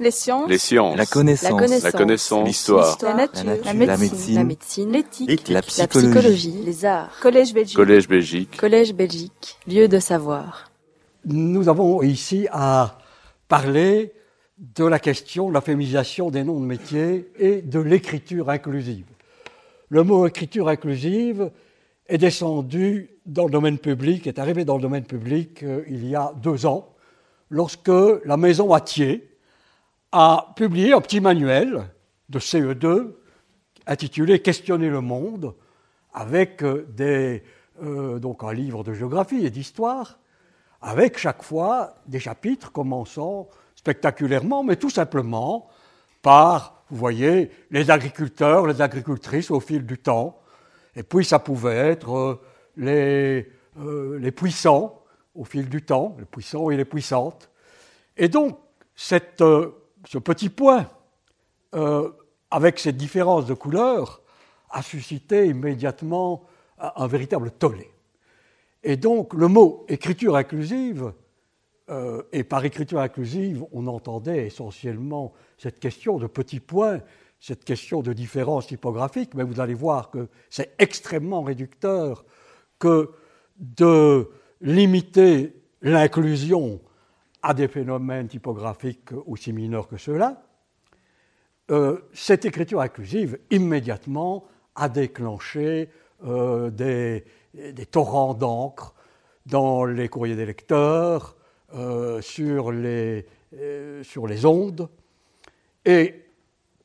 Les sciences. Les sciences. La connaissance. La connaissance. La. L'histoire. La nature. La nature. La La médecine. médecine. La médecine. L'éthique. La La psychologie. psychologie. Les arts. Collège Belgique. Collège Belgique. Collège Belgique. Lieu de savoir. Nous avons ici à parler de la question de la féminisation des noms de métiers et de l'écriture inclusive. Le mot écriture inclusive est descendu dans le domaine public, est arrivé dans le domaine public euh, il y a deux ans, lorsque la maison Atier a publié un petit manuel de CE2 intitulé Questionner le monde, avec euh, des, euh, donc un livre de géographie et d'histoire, avec chaque fois des chapitres commençant spectaculairement, mais tout simplement par, vous voyez, les agriculteurs, les agricultrices au fil du temps, et puis ça pouvait être euh, les, euh, les puissants au fil du temps, les puissants et les puissantes. Et donc, cette, euh, ce petit point, euh, avec cette différence de couleur, a suscité immédiatement un, véritable tollé. Et donc, le mot écriture inclusive, euh, et par écriture inclusive, on entendait essentiellement cette question de petits points, cette question de différence typographique, mais vous allez voir que c'est extrêmement réducteur que de limiter l'inclusion à des phénomènes typographiques aussi mineurs que ceux-là. Euh, cette écriture inclusive, immédiatement, a déclenché euh, des, torrents d'encre dans les courriers des lecteurs, euh, sur, les, ondes. Et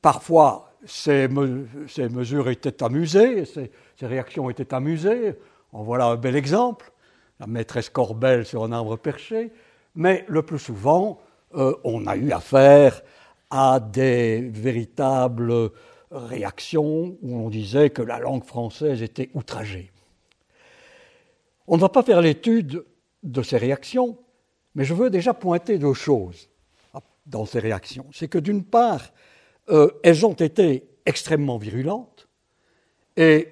parfois, ces mesures étaient amusées, ces, ces réactions étaient amusées. En voilà un bel exemple, la maîtresse Corbel sur un arbre perché. Mais le plus souvent, euh, on a eu affaire à des véritables réactions où on disait que la langue française était outragée. On ne va pas faire l'étude de ces réactions, mais je veux déjà pointer deux choses dans ces réactions. C'est que d'une part, euh, elles ont été extrêmement virulentes, et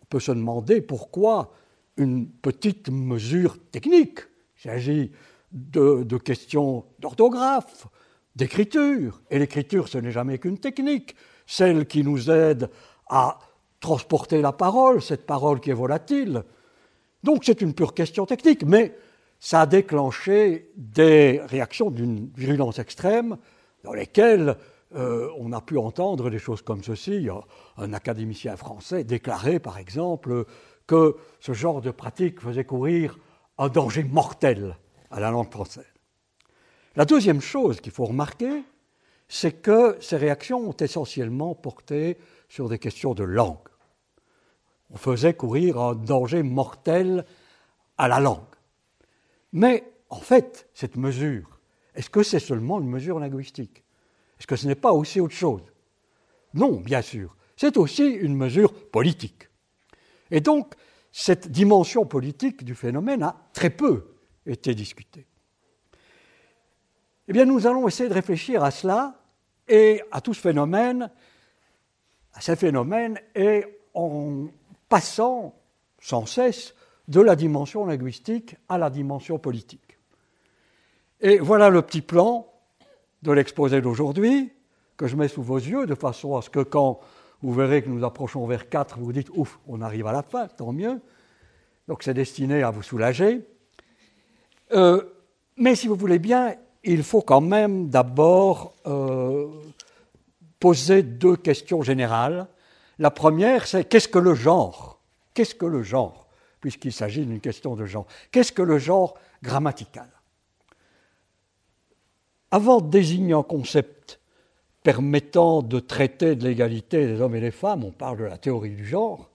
on peut se demander pourquoi une petite mesure technique. Il s'agit de, questions d'orthographe, d'écriture, et l'écriture, ce n'est jamais qu'une technique, celle qui nous aide à transporter la parole, cette parole qui est volatile. Donc c'est une pure question technique, mais ça a déclenché des réactions d'une virulence extrême dans lesquelles euh, on a pu entendre des choses comme ceci. Un académicien français déclarait par exemple que ce genre de pratique faisait courir un danger mortel à la langue française. La deuxième chose qu'il faut remarquer, c'est que ces réactions ont essentiellement porté sur des questions de langue. On faisait courir un danger mortel à la langue. Mais en fait, cette mesure, est-ce que c'est seulement une mesure linguistique? Est-ce que ce n'est pas aussi autre chose? Non, bien sûr. C'est aussi une mesure politique. Et donc, cette dimension politique du phénomène a très peu été discutée. Eh bien, nous allons essayer de réfléchir à cela et à tout ce phénomène, à ces phénomènes, et en passant sans cesse de la dimension linguistique à la dimension politique. Et voilà le petit plan de l'exposé d'aujourd'hui que je mets sous vos yeux, de façon à ce que quand vous verrez que nous approchons vers 4, vous dites ouf, on arrive à la fin, tant mieux. Donc c'est destiné à vous soulager. Euh, mais si vous voulez bien, il faut quand même d'abord euh, poser deux questions générales. La première, c'est qu'est-ce que le genre? Qu'est-ce que le genre? Puisqu'il s'agit d'une question de genre. Qu'est-ce que le genre grammatical? Avant de désigner un concept permettant de traiter de l'égalité des hommes et des femmes, on parle de la théorie du genre.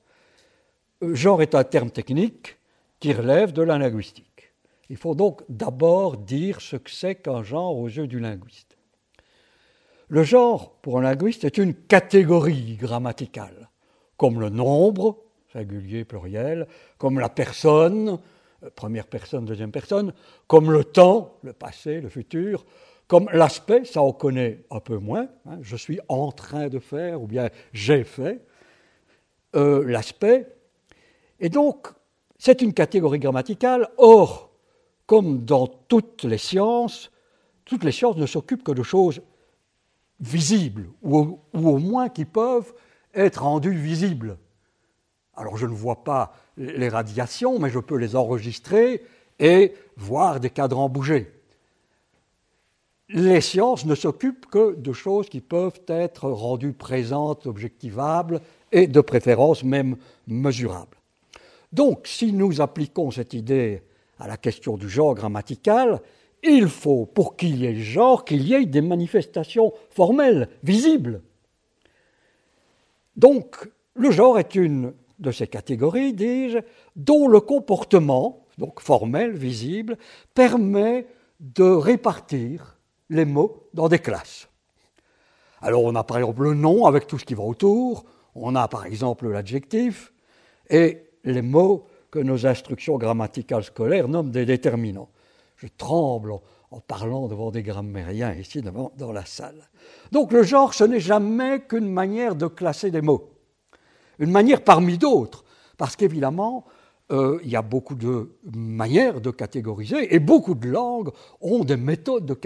Euh, Genre est un terme technique qui relève de la linguistique. Il faut donc d'abord dire ce que c'est qu'un genre aux yeux du linguiste. Le genre, pour un linguiste, est une catégorie grammaticale, comme le nombre, singulier, pluriel, comme la personne, euh, première personne, deuxième personne, comme le temps, le passé, le futur, comme l'aspect, ça on connaît un peu moins, hein, je suis en train de faire ou bien j'ai fait, euh, l'aspect. Et donc, c'est une catégorie grammaticale. Or, comme dans toutes les sciences, toutes les sciences ne s'occupent que de choses visibles, ou au, moins qui peuvent être rendus visibles. Alors je ne vois pas les radiations, mais je peux les enregistrer et voir des cadrans bouger. Les sciences ne s'occupent que de choses qui peuvent être rendues présentes, objectivables et de préférence même mesurables. Donc si nous appliquons cette idée à la question du genre grammatical, il faut, pour qu'il y ait genre, qu'il y ait des manifestations formelles, visibles. Donc, le genre est une de ces catégories, dis-je, dont le comportement, donc formel, visible, permet de répartir les mots dans des classes. Alors on a par exemple le nom avec tout ce qui va autour, on a par exemple l'adjectif, et les mots que nos instructions grammaticales scolaires nomment des déterminants. Je tremble en, parlant devant des grammairiens ici devant, dans la salle. Donc le genre, ce n'est jamais qu'une manière de classer des mots. Une manière parmi d'autres, parce qu'évidemment, euh, il y a beaucoup de manières de catégoriser et beaucoup de langues ont des méthodes de,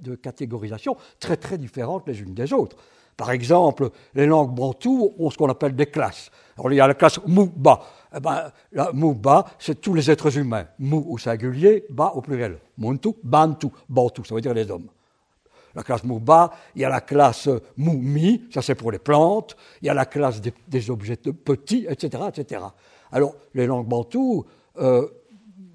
de catégorisation très très différentes les unes des autres. Par exemple, les langues bantoues ont ce qu'on appelle des classes. Il y a la classe Mouba. Eh ben, la Mouba, c'est tous les êtres humains. Mou au singulier, Ba au pluriel. Muntu, Bantu, Bantu, ça veut dire les hommes. La classe Mouba, il y a la classe Moumi, ça c'est pour les plantes, il y a la classe des, objets petits, etc., etc. Alors, les langues bantoues euh,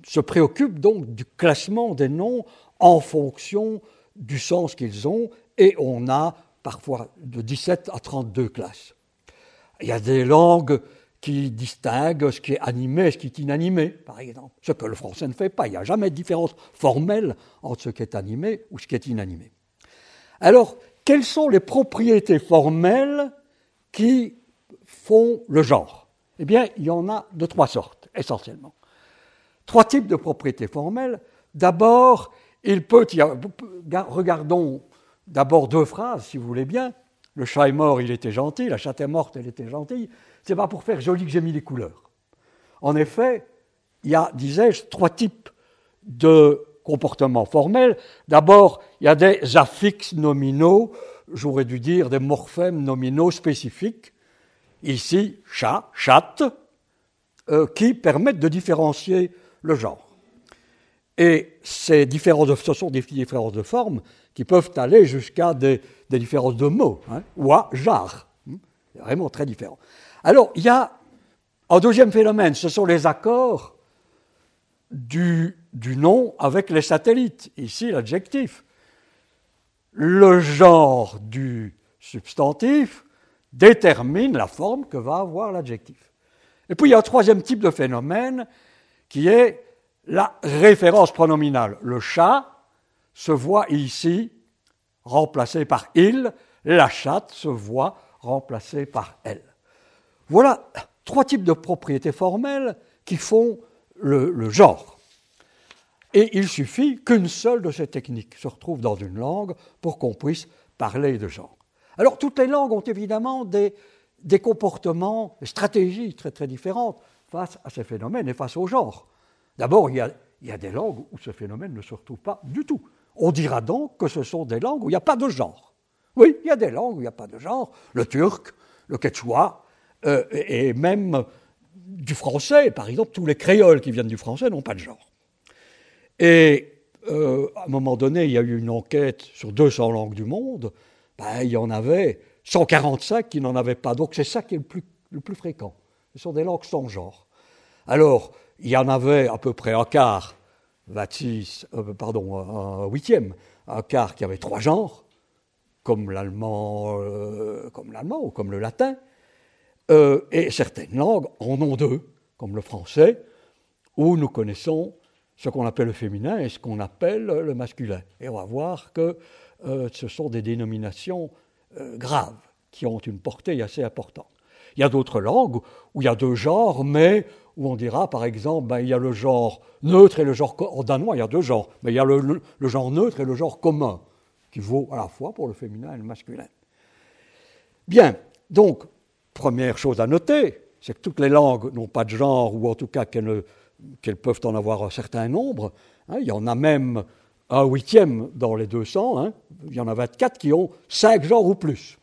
se préoccupent donc du classement des noms en fonction du sens qu'ils ont, et on a parfois de 17 à 32 classes. Il y a des langues qui distinguent ce qui est animé et ce qui est inanimé, par exemple. Ce que le français ne fait pas. Il n'y a jamais de différence formelle entre ce qui est animé ou ce qui est inanimé. Alors, quelles sont les propriétés formelles qui font le genre? Eh bien, il y en a de trois sortes, essentiellement. Trois types de propriétés formelles. D'abord, il peut y avoir, regardons d'abord deux phrases, si vous voulez bien. Le chat est mort, il était gentil, la chatte est morte, elle était gentille. C'est pas pour faire joli que j'ai mis les couleurs. En effet, il y a, disais-je, trois types de comportements formels. D'abord, il y a des affixes nominaux, j'aurais dû dire des morphèmes nominaux spécifiques. Ici, chat, chatte, euh, qui permettent de différencier le genre. Et ces ce sont des différences de forme qui peuvent aller jusqu'à des, différences de mots, hein, ou à jar. Hmm, vraiment très différent. Alors, il y a un deuxième phénomène, ce sont les accords du nom avec les satellites. Ici, l'adjectif. Le genre du substantif détermine la forme que va avoir l'adjectif. Et puis, il y a un troisième type de phénomène qui est la référence pronominale. Le chat se voit ici remplacé par il, la chatte se voit remplacée par elle. Voilà trois types de propriétés formelles qui font le, genre. Et il suffit qu'une seule de ces techniques se retrouve dans une langue pour qu'on puisse parler de genre. Alors toutes les langues ont évidemment des, comportements, des stratégies très très différentes face à ces phénomènes et face au genre. D'abord, il, il y a des langues où ce phénomène ne se retrouve pas du tout. On dira donc que ce sont des langues où il n'y a pas de genre. Oui, il y a des langues où il n'y a pas de genre. Le turc, le quechua, euh, et même du français, par exemple, tous les créoles qui viennent du français n'ont pas de genre. Et euh, à un moment donné, il y a eu une enquête sur 200 langues du monde, ben, il y en avait 145 qui n'en avaient pas. Donc c'est ça qui est le plus, le plus fréquent. Ce sont des langues sans genre. Alors, il y en avait à peu près un quart 26, euh, pardon, un huitième, un quart qui avait trois genres, comme l'allemand, euh, comme l'allemand ou comme le latin, euh, et certaines langues en ont deux, comme le français, où nous connaissons ce qu'on appelle le féminin et ce qu'on appelle le masculin. Et on va voir que ce sont des dénominations graves qui ont une portée assez importante. Il y a d'autres langues où il y a deux genres, mais où on dira, par exemple, ben, il y a le genre neutre et le genre... En danois, il y a deux genres, mais il y a le, genre neutre et le genre commun, qui vaut à la fois pour le féminin et le masculin. Bien, donc, première chose à noter, c'est que toutes les langues n'ont pas de genre, ou en tout cas qu'elles, peuvent en avoir un certain nombre. Hein. il y en a même un huitième dans les 200, hein, il y en a 24 qui ont cinq genres ou plus.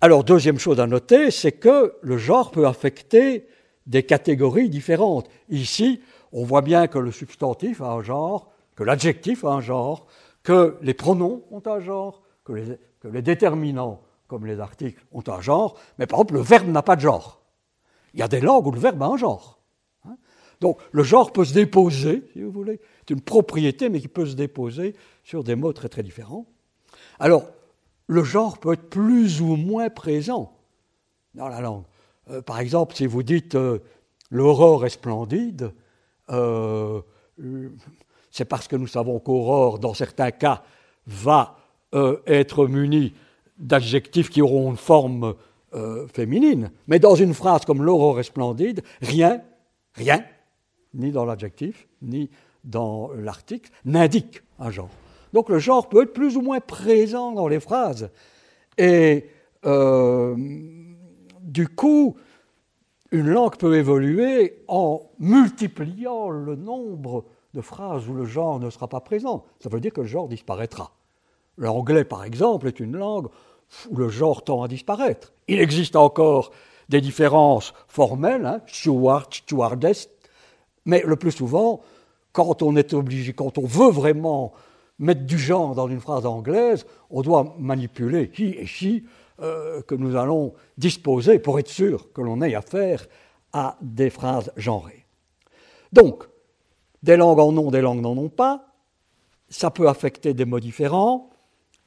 Alors, deuxième chose à noter, c'est que le genre peut affecter des catégories différentes. Ici, on voit bien que le substantif a un genre, que l'adjectif a un genre, que les pronoms ont un genre, que les, déterminants, comme les articles, ont un genre, mais par exemple, le verbe n'a pas de genre. Il y a des langues où le verbe a un genre. Hein. Donc, le genre peut se déposer, si vous voulez. C'est une propriété, mais qui peut se déposer sur des mots très très différents. Alors, le genre peut être plus ou moins présent dans la langue. Euh, par exemple, si vous dites euh, l'aurore est splendide, euh, c'est parce que nous savons qu'aurore, dans certains cas, va être munie d'adjectifs qui auront une forme féminine. Mais dans une phrase comme l'aurore est splendide, rien, rien, ni dans l'adjectif, ni dans l'article, n'indique un genre. Donc le genre peut être plus ou moins présent dans les phrases. Et euh, du coup, une langue peut évoluer en multipliant le nombre de phrases où le genre ne sera pas présent. Ça veut dire que le genre disparaîtra. L'anglais, par exemple, est une langue où le genre tend à disparaître. Il existe encore des différences formelles, hein, steward, stewardess, mais le plus souvent, quand on est obligé, quand on veut vraiment mettre du genre dans une phrase anglaise, on doit manipuler qui et qui euh, que nous allons disposer pour être sûr que l'on ait affaire à des phrases genrées. Donc, des langues en ont, des langues n'en ont pas, ça peut affecter des mots différents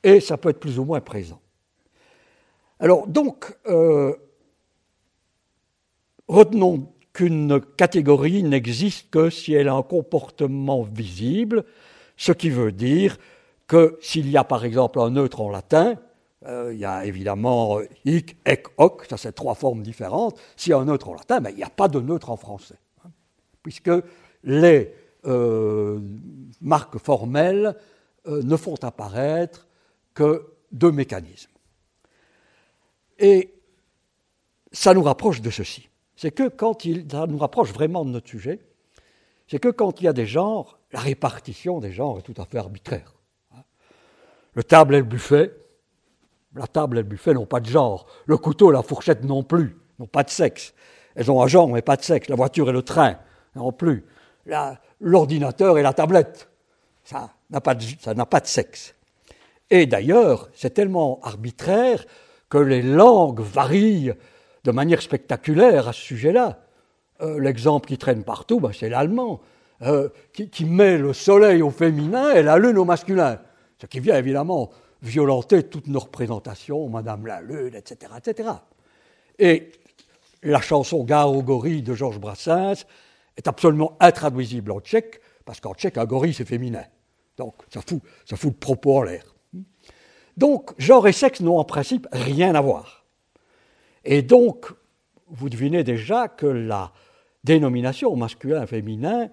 et ça peut être plus ou moins présent. Alors, donc, euh, retenons qu'une catégorie n'existe que si elle a un comportement visible, ce qui veut dire que s'il y a par exemple un neutre en latin, euh, il y a évidemment euh, hic, ec, hoc, ça c'est trois formes différentes. S'il y a un neutre en latin, mais il n'y a pas de neutre en français, hein, puisque les euh, marques formelles ne font apparaître que deux mécanismes. Et ça nous rapproche de ceci. C'est que quand il, ça nous rapproche vraiment de notre sujet, c'est que quand il y a des genres, la répartition des genres est tout à fait arbitraire. Le table et le buffet, la table et le buffet n'ont pas de genre. Le couteau et la fourchette non plus, n'ont pas de sexe. Elles ont un genre mais pas de sexe. La voiture et le train non plus. L'ordinateur et la tablette, ça n'a pas, pas de sexe. Et d'ailleurs, c'est tellement arbitraire que les langues varient de manière spectaculaire à ce sujet-là. Euh, l'exemple qui traîne partout, ben, c'est l'allemand, euh, qui, met le soleil au féminin et la lune au masculin. Ce qui vient évidemment violenter toutes nos représentations, Madame la Lune, etc. etc. Et la chanson Garo-Gori de Georges Brassens est absolument intraduisible en tchèque, parce qu'en tchèque, un gorille, c'est féminin. Donc, ça fout, ça fout le propos en l'air. Donc, genre et sexe n'ont en principe rien à voir. Et donc, vous devinez déjà que la dénomination masculin-féminin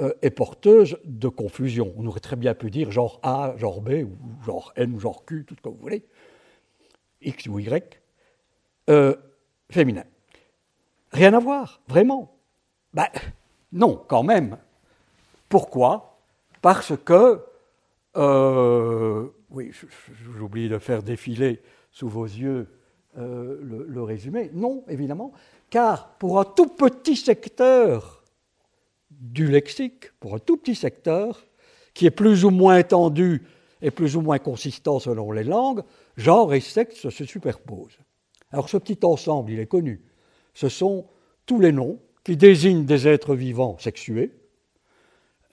euh, est porteuse de confusion. On aurait très bien pu dire genre A, genre B, ou genre N, ou genre Q, tout ce que vous voulez, X ou Y, euh, féminin. Rien à voir, vraiment. Ben, non, quand même. Pourquoi? Parce que, euh, oui, j'oublie de faire défiler sous vos yeux le, résumé. Non, évidemment, car pour un tout petit secteur du lexique, pour un tout petit secteur, qui est plus ou moins étendu et plus ou moins consistant selon les langues, genre et sexe se superposent. Alors ce petit ensemble, il est connu. Ce sont tous les noms qui désignent des êtres vivants sexués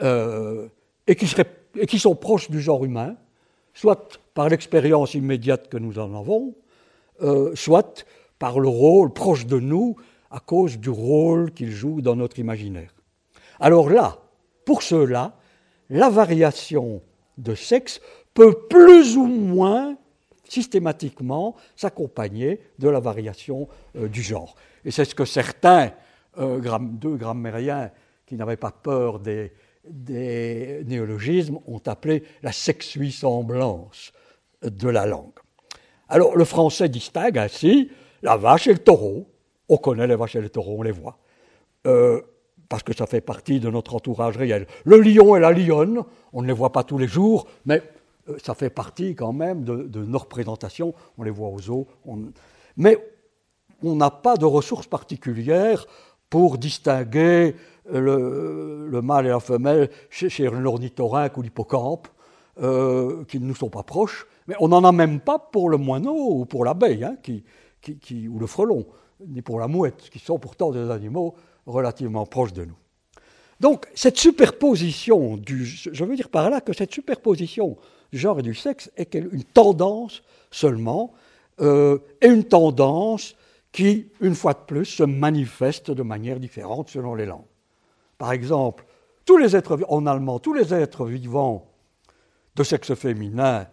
euh, et, qui sont proches du genre humain, soit par l'expérience immédiate que nous en avons, euh, soit par le rôle proche de nous à cause du rôle qu'il joue dans notre imaginaire. Alors là, pour cela, la variation de sexe peut plus ou moins systématiquement s'accompagner de la variation euh, du genre. Et c'est ce que certains euh, deux grammairiens qui n'avaient pas peur des, néologismes ont appelé la sexuissemblance de la langue. Alors le français distingue ainsi la vache et le taureau, on connaît les vaches et les taureaux, on les voit. Euh, parce que ça fait partie de notre entourage réel. Le lion et la lionne, on ne les voit pas tous les jours, mais euh, ça fait partie quand même de, nos représentations. On les voit aux zoos. Mais on n'a pas de ressources particulières pour distinguer le, mâle et la femelle chez, l'ornithorynque ou l'hippocampe, euh, qui ne nous sont pas proches. Mais on n'en a même pas pour le moineau ou pour l'abeille, hein, ou le frelon, ni pour la mouette, qui sont pourtant des animaux relativement proches de nous. Donc, cette superposition du. Je veux dire par là que cette superposition du genre et du sexe est une tendance seulement, euh, et une tendance qui, une fois de plus, se manifeste de manière différente selon les langues. Par exemple, tous les êtres, en allemand, tous les êtres vivants de sexe féminin,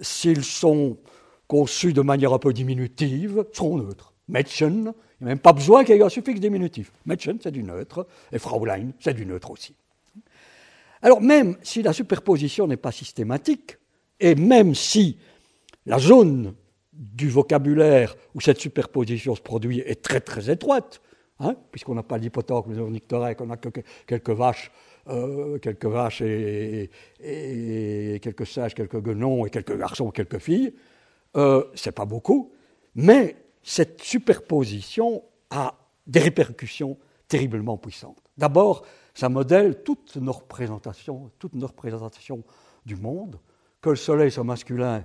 s'ils sont conçus de manière un peu diminutive, seront neutres. Mädchen, il n'y a même pas besoin qu'il y ait un suffixe diminutif. Mädchen, c'est du neutre, et Fraulein, c'est du neutre aussi. Alors même si la superposition n'est pas systématique, et même si la zone du vocabulaire où cette superposition se produit est très très étroite, hein, puisqu'on n'a pas l'hypothèque, les ornithorynques, on a que quelques vaches, euh, quelques vaches et, quelques sages, quelques guenons et quelques garçons, quelques filles, euh, c'est pas beaucoup, mais cette superposition a des répercussions terriblement puissantes. D'abord, ça modèle toutes nos représentations, toutes nos représentations du monde, que le soleil soit masculin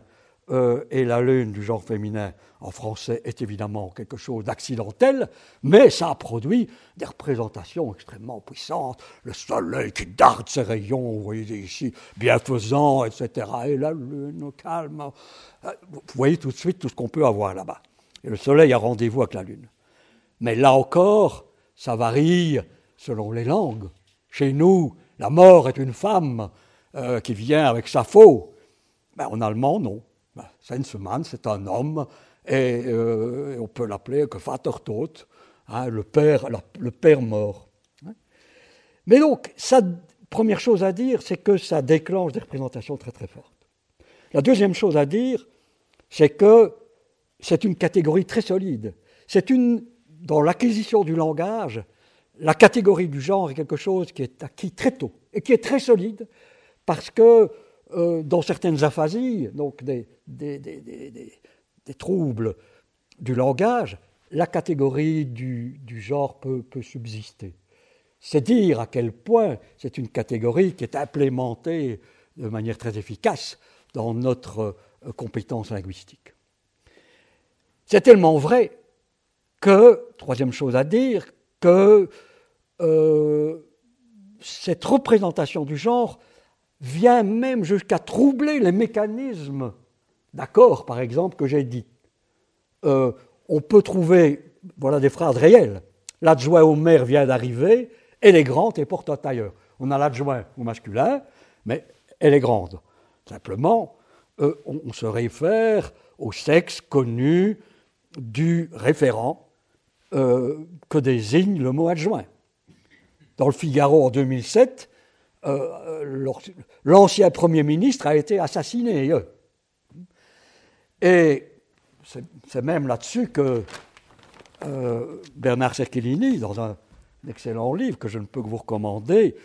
euh, et la lune du genre féminin en français est évidemment quelque chose d'accidentel, mais ça a produit des représentations extrêmement puissantes. Le soleil qui darde ses rayons, vous voyez ici, bienfaisant, etc. Et la lune calme. Euh, vous voyez tout de suite tout ce qu'on peut avoir là-bas. Et le soleil a rendez-vous avec la lune. Mais là encore, ça varie selon les langues. Chez nous, la mort est une femme euh, qui vient avec sa faux. Ben, en allemand, non. Ben, c'est un homme, et euh, on peut l'appeler que Vatertod, hein, le, père, le père mort. Mais donc, ça, première chose à dire, c'est que ça déclenche des représentations très très fortes. La deuxième chose à dire, c'est que c'est une catégorie très solide. C'est une, dans l'acquisition du langage, la catégorie du genre est quelque chose qui est acquis très tôt et qui est très solide parce que euh, dans certaines aphasies, donc des, troubles du langage, la catégorie du, genre peut, subsister. C'est dire à quel point c'est une catégorie qui est implémentée de manière très efficace dans notre euh, compétence linguistique. C'est tellement vrai que, troisième chose à dire, que euh, cette représentation du genre vient même jusqu'à troubler les mécanismes d'accord, par exemple, que j'ai dit. Euh, on peut trouver, voilà des phrases réelles. L'adjoint au maire vient d'arriver, elle est grande et porte un tailleur. On a l'adjoint au masculin, mais elle est grande. Simplement, euh, on, se réfère au sexe connu du référent euh, que désigne le mot adjoint. Dans le Figaro en 2007, euh, l'ancien Premier ministre a été assassiné. Et c'est même là-dessus que euh, Bernard Cerchellini, dans un excellent livre que je ne peux que vous recommander,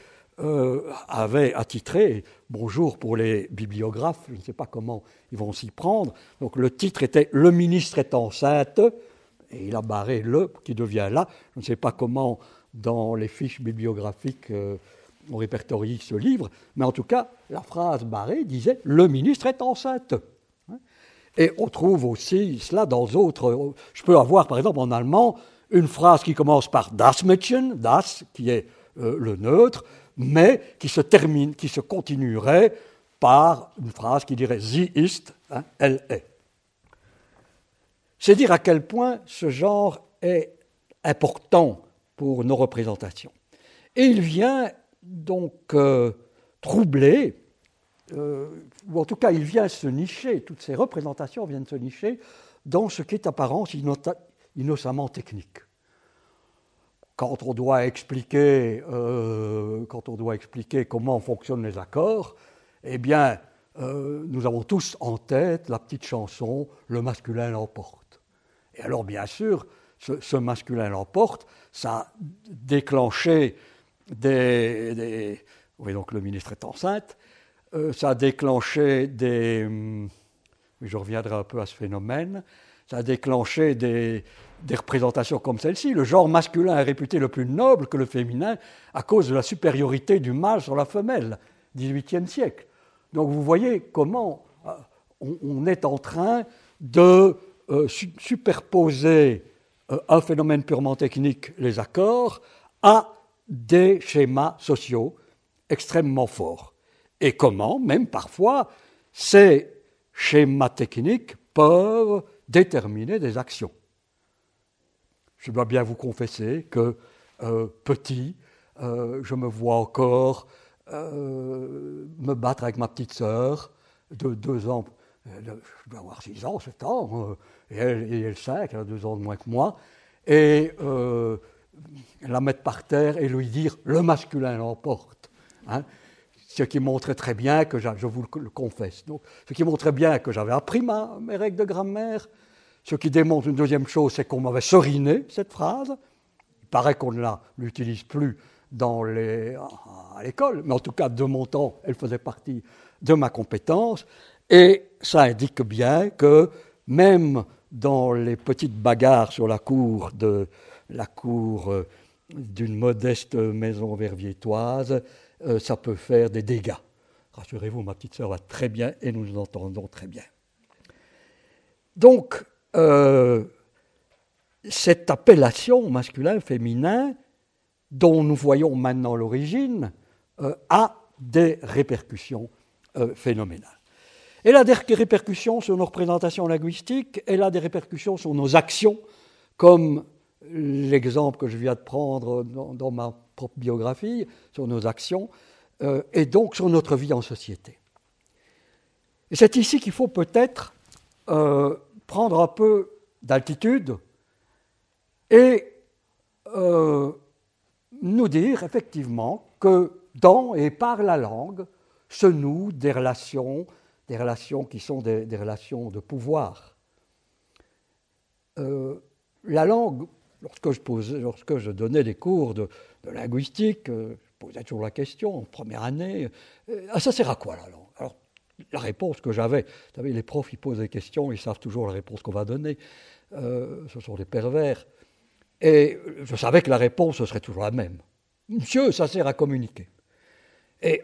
euh, avait attitré Bonjour pour les bibliographes, je ne sais pas comment ils vont s'y prendre. Donc le titre était Le ministre est enceinte, et il a barré le qui devient là. Je ne sais pas comment dans les fiches bibliographiques on répertorie ce livre, mais en tout cas, la phrase barrée disait Le ministre est enceinte. Et on trouve aussi cela dans d'autres. Je peux avoir, par exemple, en allemand, une phrase qui commence par das Mädchen, das, qui est euh, le neutre, mais qui se termine, qui se continuerait par une phrase qui dirait sie ist, hein, elle est. C'est dire à quel point ce genre est important pour nos représentations. Et il vient donc euh, troublé, euh, ou en tout cas il vient se nicher, toutes ces représentations viennent se nicher dans ce qui est apparence innocemment technique. Quand on doit expliquer, euh, quand on doit expliquer comment fonctionnent les accords, eh bien, nous avons tous en tête la petite chanson Le masculin l'emporte. Et alors, bien sûr, ce, ce masculin l'emporte, ça a déclenché des, Oui, donc le ministre est enceinte. Euh, ça a déclenché des. Hum, je reviendrai un peu à ce phénomène. Ça a déclenché des, des représentations comme celle-ci. Le genre masculin est réputé le plus noble que le féminin à cause de la supériorité du mâle sur la femelle, 18e siècle. Donc vous voyez comment euh, on, est en train de euh, superposer euh, un phénomène purement technique, les accords, à des schémas sociaux extrêmement forts. Et comment, même parfois, ces schémas techniques peuvent déterminer des actions. Je dois bien vous confesser que petit, je me vois encore me battre avec ma petite sœur de deux ans je dois avoir 6 ans, 7 ans, euh, et elle, et elle 5, elle a 2 ans de moins que moi, et euh, la mettre par terre et lui dire le masculin l'emporte. Hein, ce qui montrait très bien que, je vous le confesse, donc, ce qui montrait bien que j'avais appris mes règles de grammaire. Ce qui démontre une deuxième chose, c'est qu'on m'avait seriné cette phrase. Il paraît qu'on ne l'utilise plus dans les, à l'école, mais en tout cas, de mon temps, elle faisait partie de ma compétence. Et ça indique bien que même dans les petites bagarres sur la cour de la cour euh, d'une modeste maison verviétoise, euh, ça peut faire des dégâts. Rassurez-vous, ma petite sœur va très bien et nous nous entendons très bien. Donc, euh, cette appellation masculin-féminin, dont nous voyons maintenant l'origine, a des répercussions phénoménales. Elle a des répercussions sur nos représentations linguistiques, elle a des répercussions sur nos actions, comme l'exemple que je viens de prendre dans, ma propre biographie, sur nos actions, euh, et donc sur notre vie en société. Et c'est ici qu'il faut peut-être euh, prendre un peu d'altitude et euh, nous dire effectivement que dans et par la langue se nouent des relations des relations qui sont des, relations de pouvoir. Euh, la langue, lorsque je, donnais des cours de, linguistique, euh, je posais toujours la question en première année, ça sert à quoi la langue? La réponse que j'avais, vous savez, les profs, ils posent des questions, ils savent toujours la réponse qu'on va donner, ce sont des pervers, et je savais que la réponse, serait toujours la même. Monsieur, ça sert à communiquer. Et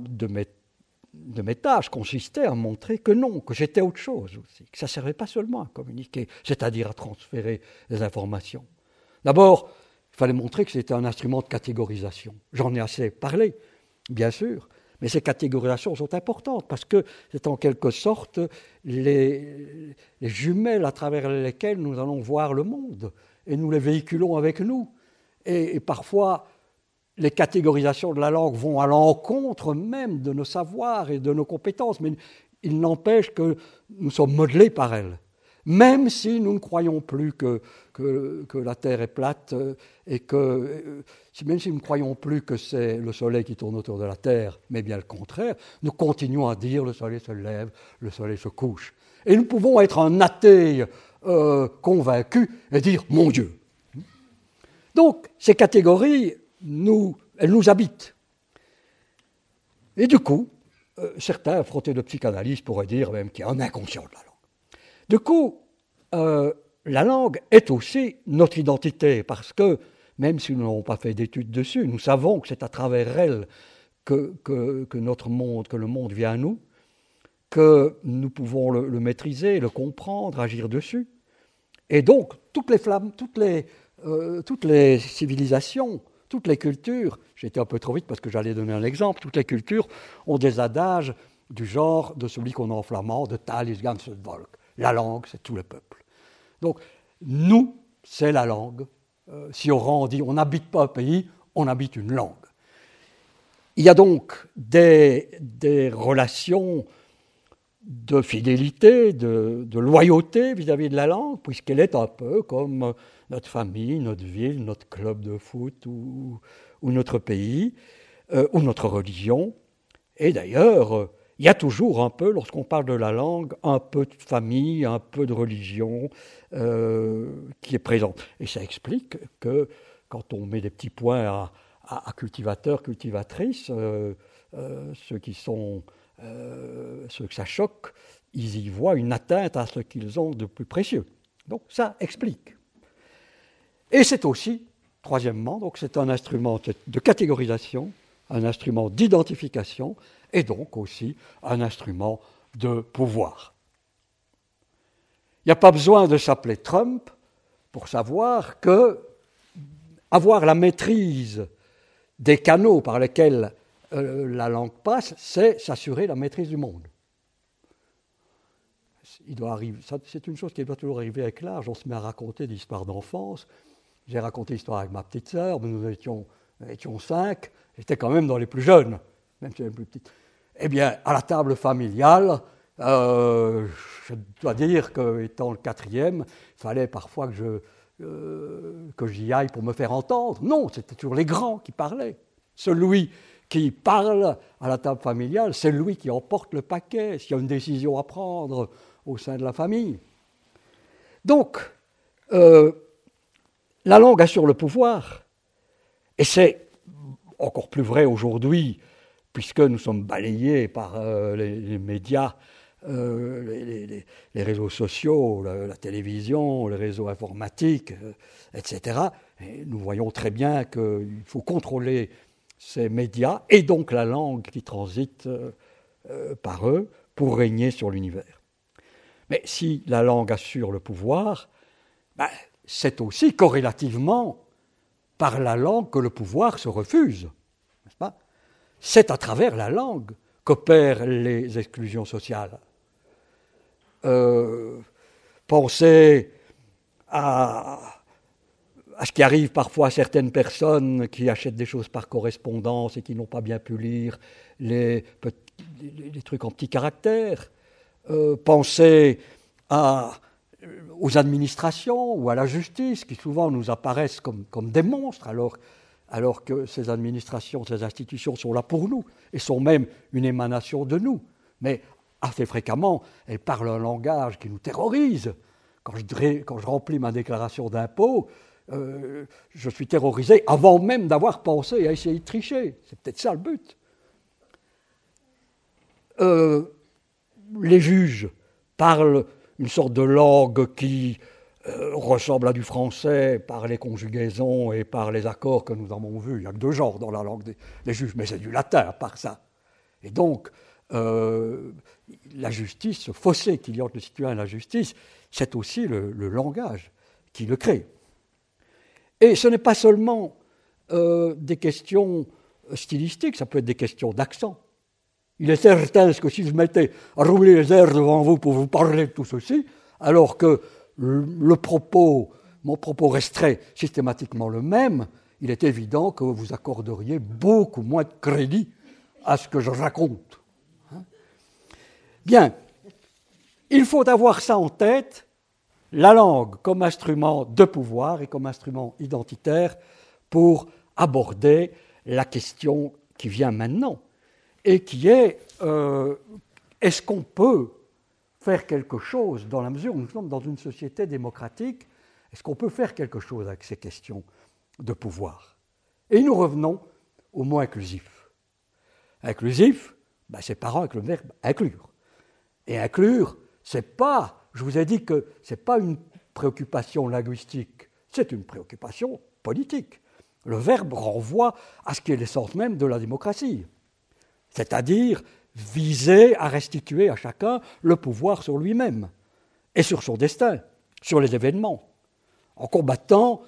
de mes de mes tâches consistait à montrer que non, que j'étais autre chose aussi, que ça ne servait pas seulement à communiquer, c'est-à-dire à transférer des informations. D'abord, il fallait montrer que c'était un instrument de catégorisation. J'en ai assez parlé, bien sûr, mais ces catégorisations sont importantes parce que c'est en quelque sorte les, jumelles à travers lesquelles nous allons voir le monde et nous les véhiculons avec nous. et parfois, les catégorisations de la langue vont à l'encontre même de nos savoirs et de nos compétences, mais il n'empêche que nous sommes modelés par elles. Même si nous ne croyons plus que, que, la Terre est plate euh, et que, euh, même si nous ne croyons plus que c'est le Soleil qui tourne autour de la Terre, mais bien le contraire, nous continuons à dire le Soleil se lève, le Soleil se couche. Et nous pouvons être un athée euh, convaincu et dire mon Dieu. Donc ces catégories nous, elle nous habite. Et du coup, certains, frottés de psychanalyse, pourraient dire même qu'il y a un inconscient de la langue. Du coup, la langue est aussi notre identité, parce que même si nous n'avons pas fait d'études dessus, nous savons que c'est à travers elle que, notre monde, que le monde vient à nous, que nous pouvons le, maîtriser, le comprendre, agir dessus. Et donc, toutes les flammes, euh, toutes les civilisations toutes les cultures, été un peu trop vite parce que j'allais donner un exemple, toutes les cultures ont des adages du genre de celui qu'on a en flamand, de Talis ganze Volk. La langue, c'est tout le peuple. Donc, nous, c'est la langue. Euh, si on dit on n'habite pas un pays, on habite une langue. Il y a donc des, relations de fidélité, de, loyauté vis-à-vis -vis de la langue, puisqu'elle est un peu comme notre famille, notre ville, notre club de foot ou, notre pays, euh, ou notre religion. Et d'ailleurs, il y a toujours un peu, lorsqu'on parle de la langue, un peu de famille, un peu de religion euh, qui est présent. Et ça explique que quand on met des petits points à, cultivateurs, cultivatrices, euh, euh, ceux qui sont, ceux que ça choque, ils y voient une atteinte à ce qu'ils ont de plus précieux. Donc ça explique. Et c'est aussi, troisièmement, donc c'est un instrument de catégorisation, un instrument d'identification et donc aussi un instrument de pouvoir. Il n'y a pas besoin de s'appeler Trump pour savoir que avoir la maîtrise des canaux par lesquels euh, la langue passe, c'est s'assurer la maîtrise du monde. Il doit arriver, c'est une chose qui doit toujours arriver avec l'âge. On se met à raconter des histoires d'enfance. J'ai raconté l'histoire avec ma petite sœur, nous étions, étions cinq. J'étais quand même dans les plus jeunes, même si les plus petites. Eh bien, à la table familiale, euh, je dois dire qu'étant le quatrième, il fallait parfois que je, euh, j'y aille pour me faire entendre. Non, c'était toujours les grands qui parlaient. Celui qui parle à la table familiale, c'est lui qui emporte le paquet s'il y a une décision à prendre au sein de la famille. Donc, euh, la langue assure le pouvoir, et c'est encore plus vrai aujourd'hui, puisque nous sommes balayés par euh, les, médias euh, les, réseaux sociaux, la, télévision, les réseaux informatiques, euh, etc. nous voyons très bien qu'il faut contrôler ces médias et donc la langue qui transite par eux pour régner sur l'univers. Mais si la langue assure le pouvoir, ben, c'est aussi corrélativement par la langue que le pouvoir se refuse. C'est à travers la langue qu'opèrent les exclusions sociales. Euh, penser à, ce qui arrive parfois à certaines personnes qui achètent des choses par correspondance et qui n'ont pas bien pu lire les, trucs en petits caractères. Euh, penser à, aux administrations ou à la justice qui souvent nous apparaissent comme, comme des monstres alors, alors que ces administrations, ces institutions sont là pour nous et sont même une émanation de nous. Mais assez fréquemment, elles parlent un langage qui nous terrorise. Quand je, remplis ma déclaration d'impôt, euh, je suis terrorisé avant même d'avoir pensé à essayer de tricher. C'est peut-être ça le but. Euh, les juges parlent une sorte de langue qui euh, ressemble à du français par les conjugaisons et par les accords que nous avons vus. Il y a que deux genres dans la langue des, des juges, mais c'est du latin à part ça. Et donc, euh, la justice, ce fossé qu'il y a entre le citoyen et la justice, c'est aussi le, langage qui le crée. Et ce n'est pas seulement euh, des questions stylistiques, ça peut être des questions d'accent. Il est certain que si je mettais à rouler les airs devant vous pour vous parler de tout ceci, alors que le propos, mon propos resterait systématiquement le même, il est évident que vous accorderiez beaucoup moins de crédit à ce que je raconte. Bien, il faut avoir ça en tête, la langue comme instrument de pouvoir et comme instrument identitaire pour aborder la question qui vient maintenant et qui est euh, est-ce qu'on peut faire quelque chose dans la mesure où nous sommes dans une société démocratique Est-ce qu'on peut faire quelque chose avec ces questions de pouvoir? Et nous revenons au mot inclusif. Inclusif, ben c'est pareil avec le verbe inclure. Et inclure, c'est pas, je vous ai dit que ce n'est pas une préoccupation linguistique, c'est une préoccupation politique. Le verbe renvoie à ce qui est l'essence même de la démocratie, c'est-à-dire viser à restituer à chacun le pouvoir sur lui-même et sur son destin, sur les événements, en combattant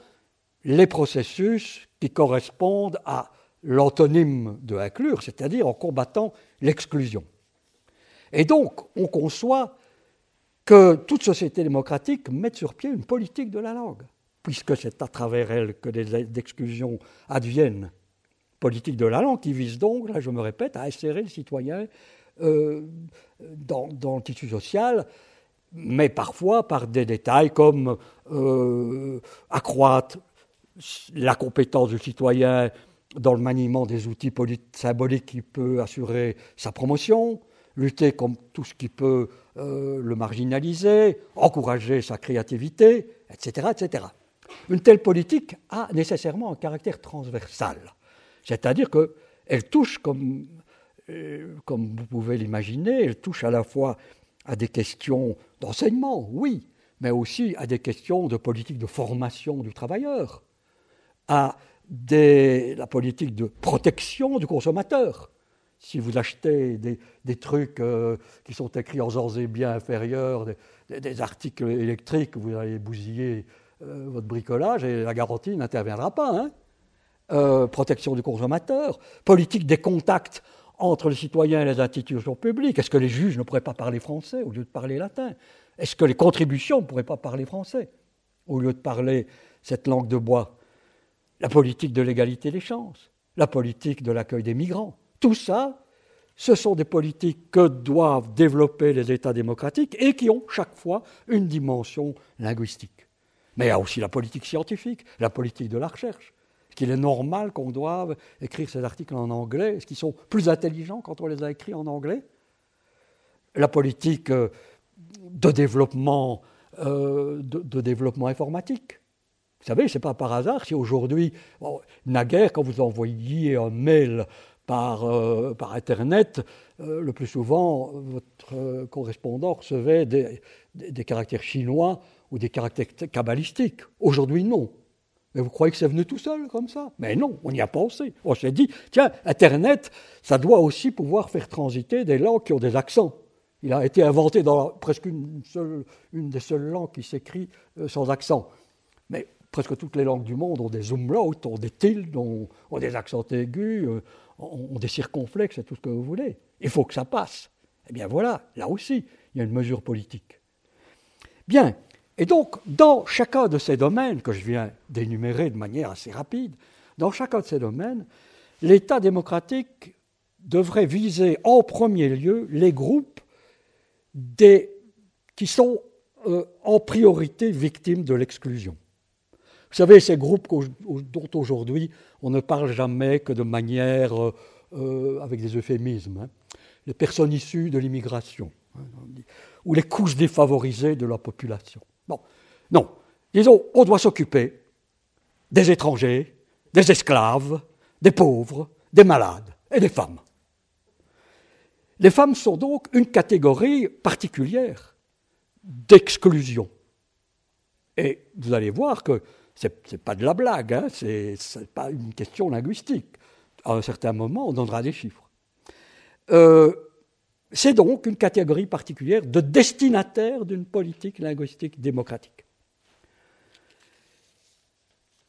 les processus qui correspondent à l'antonyme de inclure, c'est-à-dire en combattant l'exclusion. Et donc, on conçoit que toute société démocratique mette sur pied une politique de la langue, puisque c'est à travers elle que des exclusions adviennent. Politique de la langue qui vise donc, là je me répète, à insérer le citoyen euh, dans, le tissu social, mais parfois par des détails comme euh, accroître la compétence du citoyen dans le maniement des outils symboliques qui peut assurer sa promotion, lutter contre tout ce qui peut euh, le marginaliser, encourager sa créativité, etc., etc. Une telle politique a nécessairement un caractère transversal. C'est-à-dire qu'elle touche, comme, comme vous pouvez l'imaginer, elle touche à la fois à des questions d'enseignement, oui, mais aussi à des questions de politique de formation du travailleur, à la politique de protection du consommateur. Si vous achetez des, trucs euh, qui sont écrits en et bien inférieurs, des, articles électriques, vous allez bousiller euh, votre bricolage et la garantie n'interviendra pas. Hein. Euh, protection du consommateur, politique des contacts entre les citoyens et les institutions publiques. Est-ce que les juges ne pourraient pas parler français au lieu de parler latin? Est-ce que les contributions ne pourraient pas parler français au lieu de parler cette langue de bois? La politique de l'égalité des chances, la politique de l'accueil des migrants. Tout ça, ce sont des politiques que doivent développer les États démocratiques et qui ont chaque fois une dimension linguistique. Mais il y a aussi la politique scientifique, la politique de la recherche. Est-ce qu'il est normal qu'on doive écrire ces articles en anglais Est-ce qu'ils sont plus intelligents quand on les a écrits en anglais La politique euh, de développement, euh, de, développement informatique. Vous savez, ce n'est pas par hasard si aujourd'hui, naguère, quand vous envoyiez un mail par, euh, par Internet, le plus souvent, votre correspondant recevait des, des, caractères chinois ou des caractères kabbalistiques. Aujourd'hui, non. Mais vous croyez que c'est venu tout seul comme ça? Mais non, on y a pensé. On s'est dit, tiens, Internet, ça doit aussi pouvoir faire transiter des langues qui ont des accents. Il a été inventé dans presque une, seule, une des seules langues qui s'écrit euh, sans accent. Mais presque toutes les langues du monde ont des umlauts, ont des tildes, ont, des accents aigus, euh, ont, des circonflexes et tout ce que vous voulez. Il faut que ça passe. Eh bien voilà, là aussi, il y a une mesure politique. Bien, et donc, dans chacun de ces domaines que je viens d'énumérer de manière assez rapide, dans chacun de ces domaines, l'État démocratique devrait viser en premier lieu les groupes qui sont euh, en priorité victimes de l'exclusion. Vous savez, ces groupes dont aujourd'hui on ne parle jamais que de manière euh, euh, avec des euphémismes, hein. les personnes issues de l'immigration, hein, ou les couches défavorisées de la population. Bon, non. Disons, on doit s'occuper des étrangers, des esclaves, des pauvres, des malades et des femmes. Les femmes sont donc une catégorie particulière d'exclusion. Et vous allez voir que ce n'est pas de la blague, hein, ce n'est pas une question linguistique. À un certain moment, on donnera des chiffres. Euh, c'est donc une catégorie particulière de destinataire d'une politique linguistique démocratique.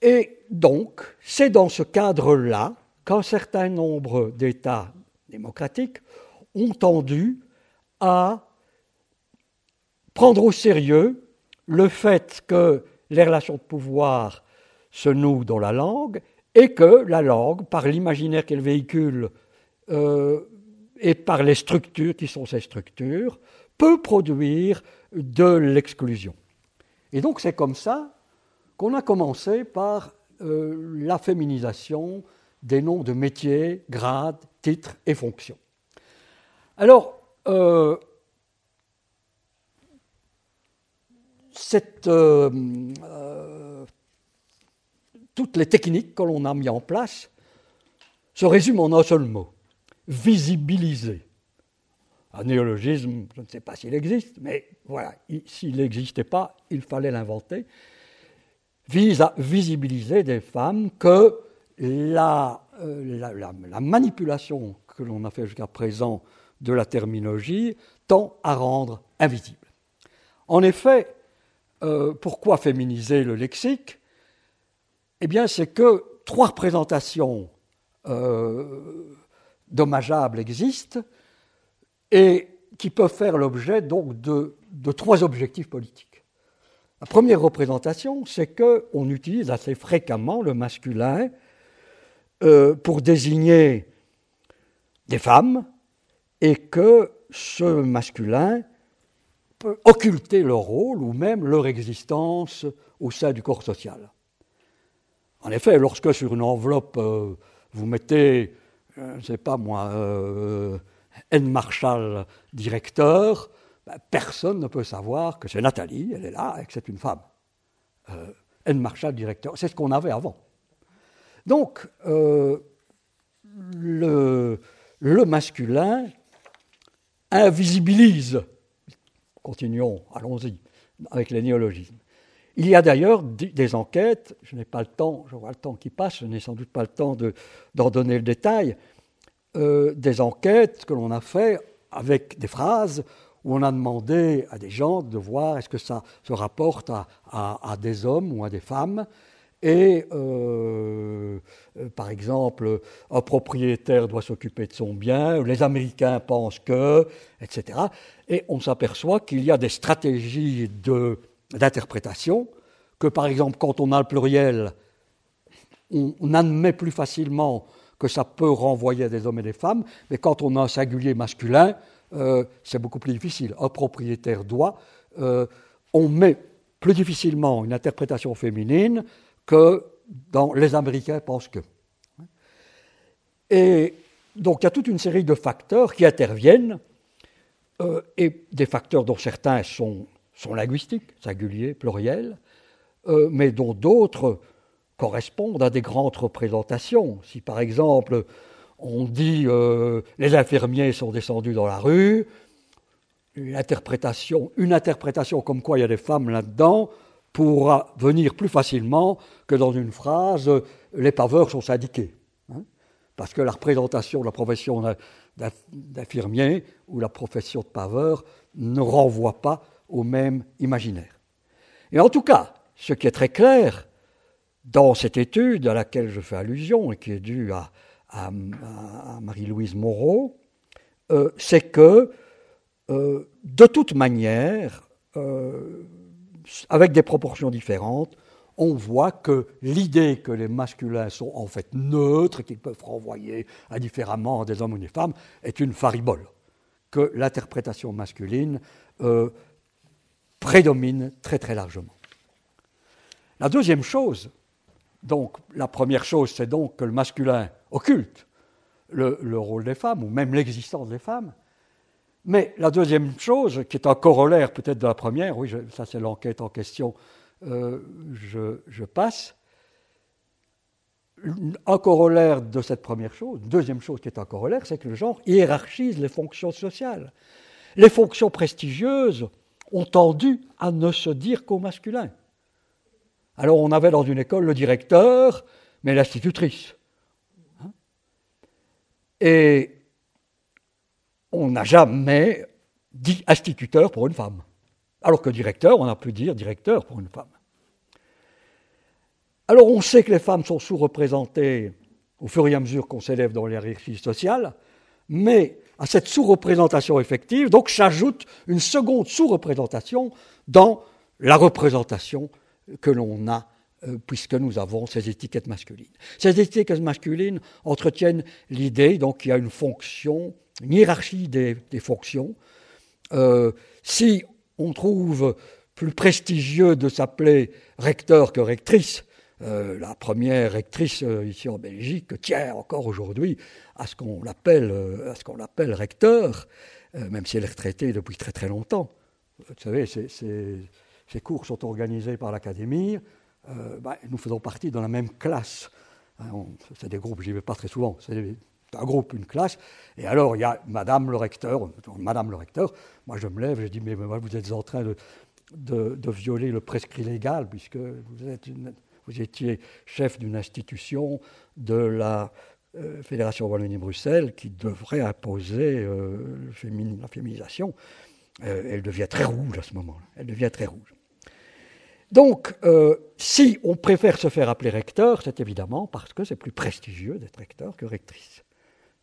Et donc, c'est dans ce cadre-là qu'un certain nombre d'États démocratiques ont tendu à prendre au sérieux le fait que les relations de pouvoir se nouent dans la langue et que la langue, par l'imaginaire qu'elle véhicule, euh, et par les structures qui sont ces structures, peut produire de l'exclusion. Et donc c'est comme ça qu'on a commencé par euh, la féminisation des noms de métiers, grades, titres et fonctions. Alors, euh, euh, toutes les techniques que l'on a mis en place se résument en un seul mot visibiliser. Un néologisme, je ne sais pas s'il existe, mais voilà, s'il n'existait pas, il fallait l'inventer, vise à visibiliser des femmes que la, euh, la, manipulation que l'on a fait jusqu'à présent de la terminologie tend à rendre invisible. En effet, euh, pourquoi féminiser le lexique? Eh bien, c'est que trois représentations euh, dommageables existent et qui peuvent faire l'objet donc de, trois objectifs politiques. La première représentation, c'est qu'on utilise assez fréquemment le masculin euh, pour désigner des femmes et que ce masculin peut occulter leur rôle ou même leur existence au sein du corps social. En effet, lorsque sur une enveloppe, euh, vous mettez je ne sais pas moi, euh, N. Marshall, directeur, ben, personne ne peut savoir que c'est Nathalie, elle est là, et que c'est une femme. Euh, N. Marshall, directeur, c'est ce qu'on avait avant. Donc, le, le masculin invisibilise. Continuons, allons-y, avec les néologismes. Il y a d'ailleurs des enquêtes, je n'ai pas le temps, je vois le temps qui passe, je n'ai sans doute pas le temps d'en donner le détail, euh, des enquêtes que l'on a fait avec des phrases où on a demandé à des gens de voir est-ce que ça se rapporte à, des hommes ou à des femmes. Et euh, euh, par exemple, un propriétaire doit s'occuper de son bien, les Américains pensent que, etc. Et on s'aperçoit qu'il y a des stratégies de d'interprétation, que par exemple quand on a le pluriel, on, admet plus facilement que ça peut renvoyer à des hommes et des femmes, mais quand on a un singulier masculin, euh, c'est beaucoup plus difficile. Un propriétaire doit, euh, on met plus difficilement une interprétation féminine que dans les Américains pensent que. Et donc il y a toute une série de facteurs qui interviennent, euh, et des facteurs dont certains sont sont linguistiques, singuliers, pluriels, euh, mais dont d'autres correspondent à des grandes représentations. Si par exemple on dit euh, les infirmiers sont descendus dans la rue, une interprétation, comme quoi il y a des femmes là-dedans pourra venir plus facilement que dans une phrase les paveurs sont syndiqués. Hein. parce que la représentation de la profession d'infirmier ou la profession de paveur ne renvoie pas au même imaginaire. Et en tout cas, ce qui est très clair dans cette étude à laquelle je fais allusion et qui est due à, Marie-Louise Moreau, euh, c'est que euh, de toute manière, euh, avec des proportions différentes, on voit que l'idée que les masculins sont en fait neutres, qu'ils peuvent renvoyer indifféremment des hommes ou des femmes, est une faribole, que l'interprétation masculine prédomine très très largement. La deuxième chose, donc la première chose, c'est donc que le masculin occulte le, rôle des femmes, ou même l'existence des femmes. Mais la deuxième chose, qui est un corollaire peut-être de la première, oui, ça c'est l'enquête en question, euh, je, passe. Un corollaire de cette première chose, deuxième chose qui est un corollaire, c'est que le genre hiérarchise les fonctions sociales. Les fonctions prestigieuses, ont tendu à ne se dire qu'au masculin. Alors on avait dans une école le directeur, mais l'institutrice. Hein. Et on n'a jamais dit instituteur pour une femme. Alors que directeur, on a pu dire directeur pour une femme. Alors on sait que les femmes sont sous-représentées au fur et à mesure qu'on s'élève dans les hiérarchies sociales, mais à cette sous-représentation effective, donc s'ajoute une seconde sous-représentation dans la représentation que l'on a euh, puisque nous avons ces étiquettes masculines. Ces étiquettes masculines entretiennent l'idée qu'il y a une fonction, une hiérarchie des, fonctions. Euh, si on trouve plus prestigieux de s'appeler recteur que rectrice, euh, la première rectrice ici en Belgique tient encore aujourd'hui à ce qu'on l'appelle, euh, recteur, euh, même si elle est retraitée depuis très très longtemps. Vous savez, ces, cours sont organisés par l'académie. Euh, bah, nous faisons partie de la même classe. Hein, c'est des groupes, j'y vais pas très souvent. C'est un groupe, une classe. Et alors, il y a Madame le recteur. Madame le recteur. Moi, je me lève, je dis mais, vous êtes en train de, de, violer le prescrit légal puisque vous, êtes vous étiez chef d'une institution de la euh, Fédération Wallonie-Bruxelles qui devrait imposer euh, la féminisation. Euh, elle devient très rouge à ce moment-là. Elle devient très rouge. Donc, si on préfère se faire appeler recteur, c'est évidemment parce que c'est plus prestigieux d'être recteur que rectrice.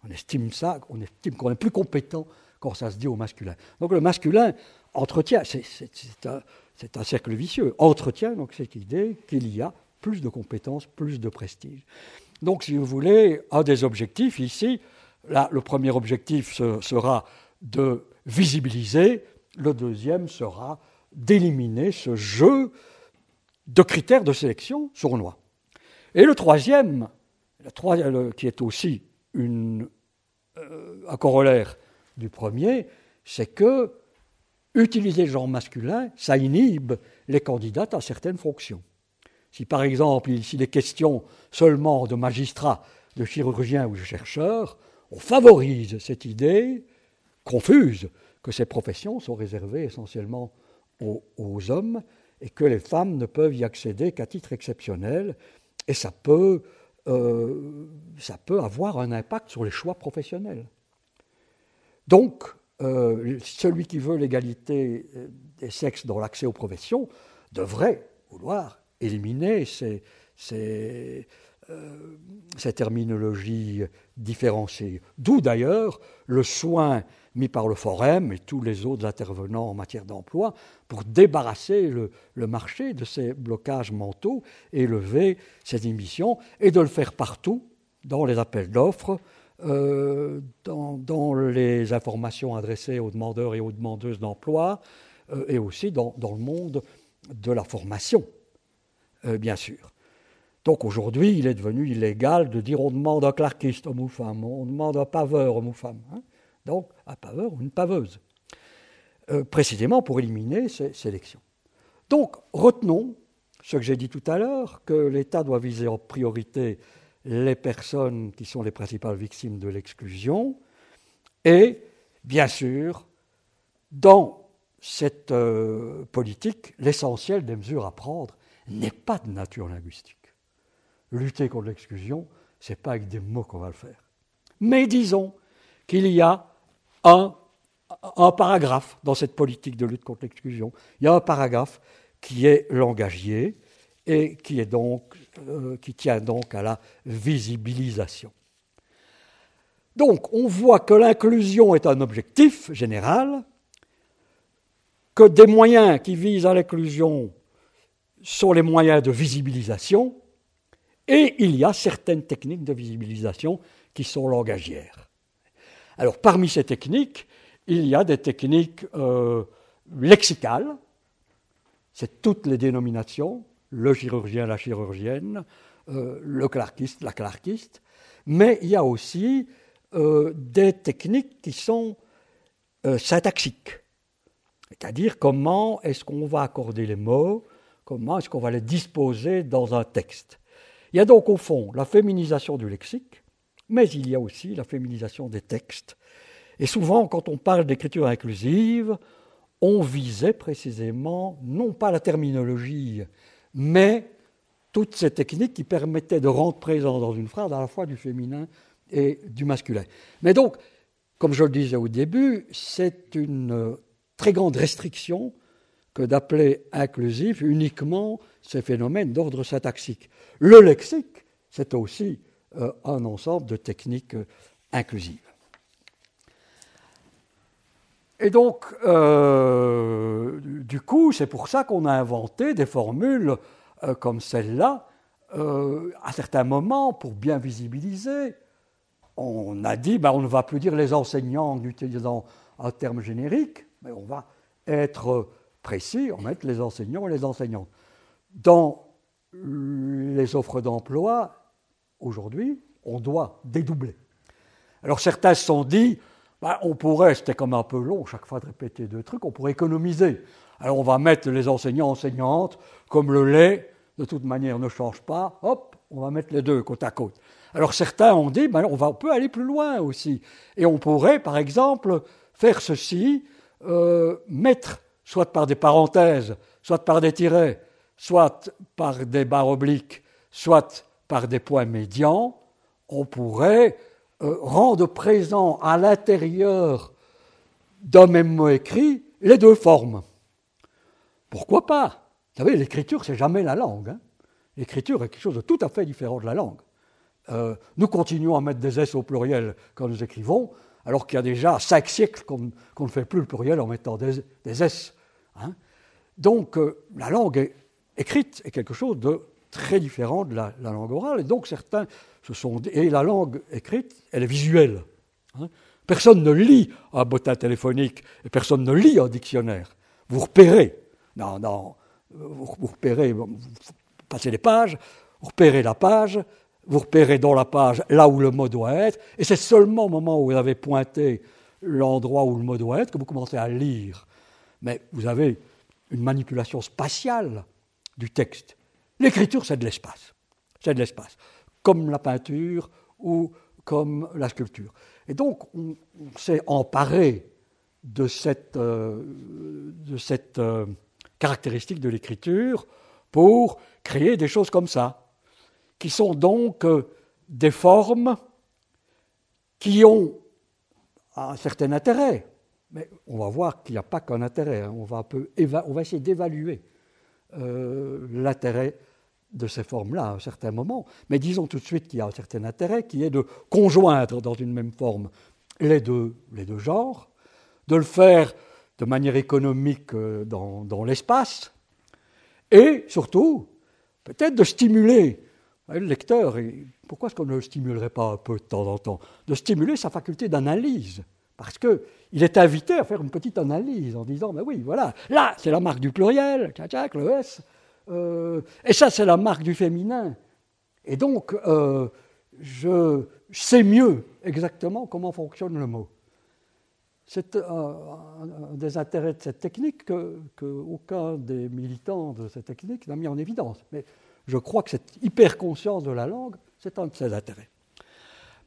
On estime ça, on estime qu'on est plus compétent quand ça se dit au masculin. Donc le masculin entretient, c'est un, un, cercle vicieux, entretient donc cette idée qu'il y a plus de compétences, plus de prestige. Donc, si vous voulez, un des objectifs ici, là, le premier objectif sera de visibiliser, le deuxième sera d'éliminer ce jeu de critères de sélection sournois. Et le troisième, qui est aussi euh, un corollaire du premier, c'est que utiliser le genre masculin, ça inhibe les candidats à certaines fonctions. Si par exemple, s'il est question seulement de magistrats, de chirurgien ou de chercheur, on favorise cette idée confuse que ces professions sont réservées essentiellement aux, hommes et que les femmes ne peuvent y accéder qu'à titre exceptionnel. Et ça peut, euh, avoir un impact sur les choix professionnels. Donc, euh, celui qui veut l'égalité euh, des sexes dans l'accès aux professions devrait vouloir éliminer ces, ces terminologies différenciées. D'où d'ailleurs le soin mis par le Forum et tous les autres intervenants en matière d'emploi pour débarrasser le, marché de ces blocages mentaux et lever ces émissions et de le faire partout dans les appels d'offres, euh, dans, les informations adressées aux demandeurs et aux demandeuses d'emploi euh, et aussi dans, le monde de la formation, euh, bien sûr. Donc aujourd'hui, il est devenu illégal de dire on demande un clarkiste homme ou femme, on demande un paveur homme ou. Hein donc un paveur ou une paveuse, euh, précisément pour éliminer ces sélections. Donc retenons ce que j'ai dit tout à l'heure, que l'État doit viser en priorité les personnes qui sont les principales victimes de l'exclusion, et bien sûr, dans cette euh, politique, l'essentiel des mesures à prendre n'est pas de nature linguistique. Lutter contre l'exclusion, ce n'est pas avec des mots qu'on va le faire. Mais disons qu'il y a un, paragraphe dans cette politique de lutte contre l'exclusion. Il y a un paragraphe qui est langagier et qui, est donc, euh, qui tient donc à la visibilisation. Donc, on voit que l'inclusion est un objectif général, que des moyens qui visent à l'inclusion sont les moyens de visibilisation, et il y a certaines techniques de visibilisation qui sont langagières. Alors parmi ces techniques, il y a des techniques euh, lexicales, c'est toutes les dénominations, le chirurgien, la chirurgienne, euh, le clarkiste, la clarkiste, mais il y a aussi euh, des techniques qui sont syntaxiques, c'est-à-dire comment est-ce qu'on va accorder les mots, comment est-ce qu'on va les disposer dans un texte. Il y a donc au fond la féminisation du lexique, mais il y a aussi la féminisation des textes. Et souvent, quand on parle d'écriture inclusive, on visait précisément non pas la terminologie, mais toutes ces techniques qui permettaient de rendre présent dans une phrase à la fois du féminin et du masculin. Mais donc, comme je le disais au début, c'est une très grande restriction que d'appeler inclusif uniquement ces phénomènes d'ordre syntaxique. Le lexique, c'est aussi euh, un ensemble de techniques euh, inclusives. Et donc, euh, du coup, c'est pour ça qu'on a inventé des formules comme celle-là, à certains moments, pour bien visibiliser. On a dit, ben, on ne va plus dire les enseignants en utilisant un terme générique, mais on va être précis, on va mettre les enseignants et les enseignantes. Dans les offres d'emploi, aujourd'hui, on doit dédoubler. Alors certains se sont dit, bah, on pourrait, c'était comme un peu long chaque fois de répéter deux trucs, on pourrait économiser. Alors on va mettre les enseignants, enseignantes, comme le lait, de toute manière, ne change pas, hop, on va mettre les deux côte à côte. Alors certains ont dit, ben, on, va, peut aller plus loin aussi. Et on pourrait, par exemple, faire ceci, euh, mettre, soit par des parenthèses, soit par des tirets, soit par des barres obliques, soit par des points médians, on pourrait euh, rendre présent à l'intérieur d'un même mot écrit les deux formes. Pourquoi pas? Vous savez, l'écriture, c'est jamais la langue. Hein. l'écriture est quelque chose de tout à fait différent de la langue. Euh, nous continuons à mettre des S au pluriel quand nous écrivons, alors qu'il y a déjà cinq siècles qu'on ne fait plus le pluriel en mettant des, S. Hein. Donc, euh, la langue écrite est quelque chose de très différent de la, langue orale. Et donc certains se sont et la langue écrite, elle est visuelle. Hein. Personne ne lit un bottin téléphonique et personne ne lit un dictionnaire. Vous repérez, non, non, vous, repérez, vous passez les pages, vous repérez la page, vous repérez dans la page là où le mot doit être, et c'est seulement au moment où vous avez pointé l'endroit où le mot doit être que vous commencez à lire. Mais vous avez une manipulation spatiale du texte. L'écriture, c'est de l'espace. C'est de l'espace. Comme la peinture ou comme la sculpture. Et donc, on, s'est emparé de cette, euh, de cette euh, caractéristique de l'écriture pour créer des choses comme ça, qui sont donc euh, des formes qui ont un certain intérêt. Mais on va voir qu'il n'y a pas qu'un intérêt. Hein. On, va essayer d'évaluer l'intérêt de ces formes-là à un certain moment. Mais disons tout de suite qu'il y a un certain intérêt qui est de conjoindre dans une même forme les deux, genres, de le faire de manière économique euh, dans, l'espace, et surtout, peut-être de stimuler le lecteur. Et pourquoi est-ce qu'on ne le stimulerait pas un peu de temps en temps? De stimuler sa faculté d'analyse. Parce qu'il est invité à faire une petite analyse en disant, mais oui, voilà, là, c'est la marque du pluriel, tchac, le S, euh, et ça, c'est la marque du féminin. Et donc, euh, je sais mieux exactement comment fonctionne le mot. C'est un, des intérêts de cette technique que, aucun des militants de cette technique n'a mis en évidence. Mais je crois que cette hyper-conscience de la langue, c'est un de ses intérêts.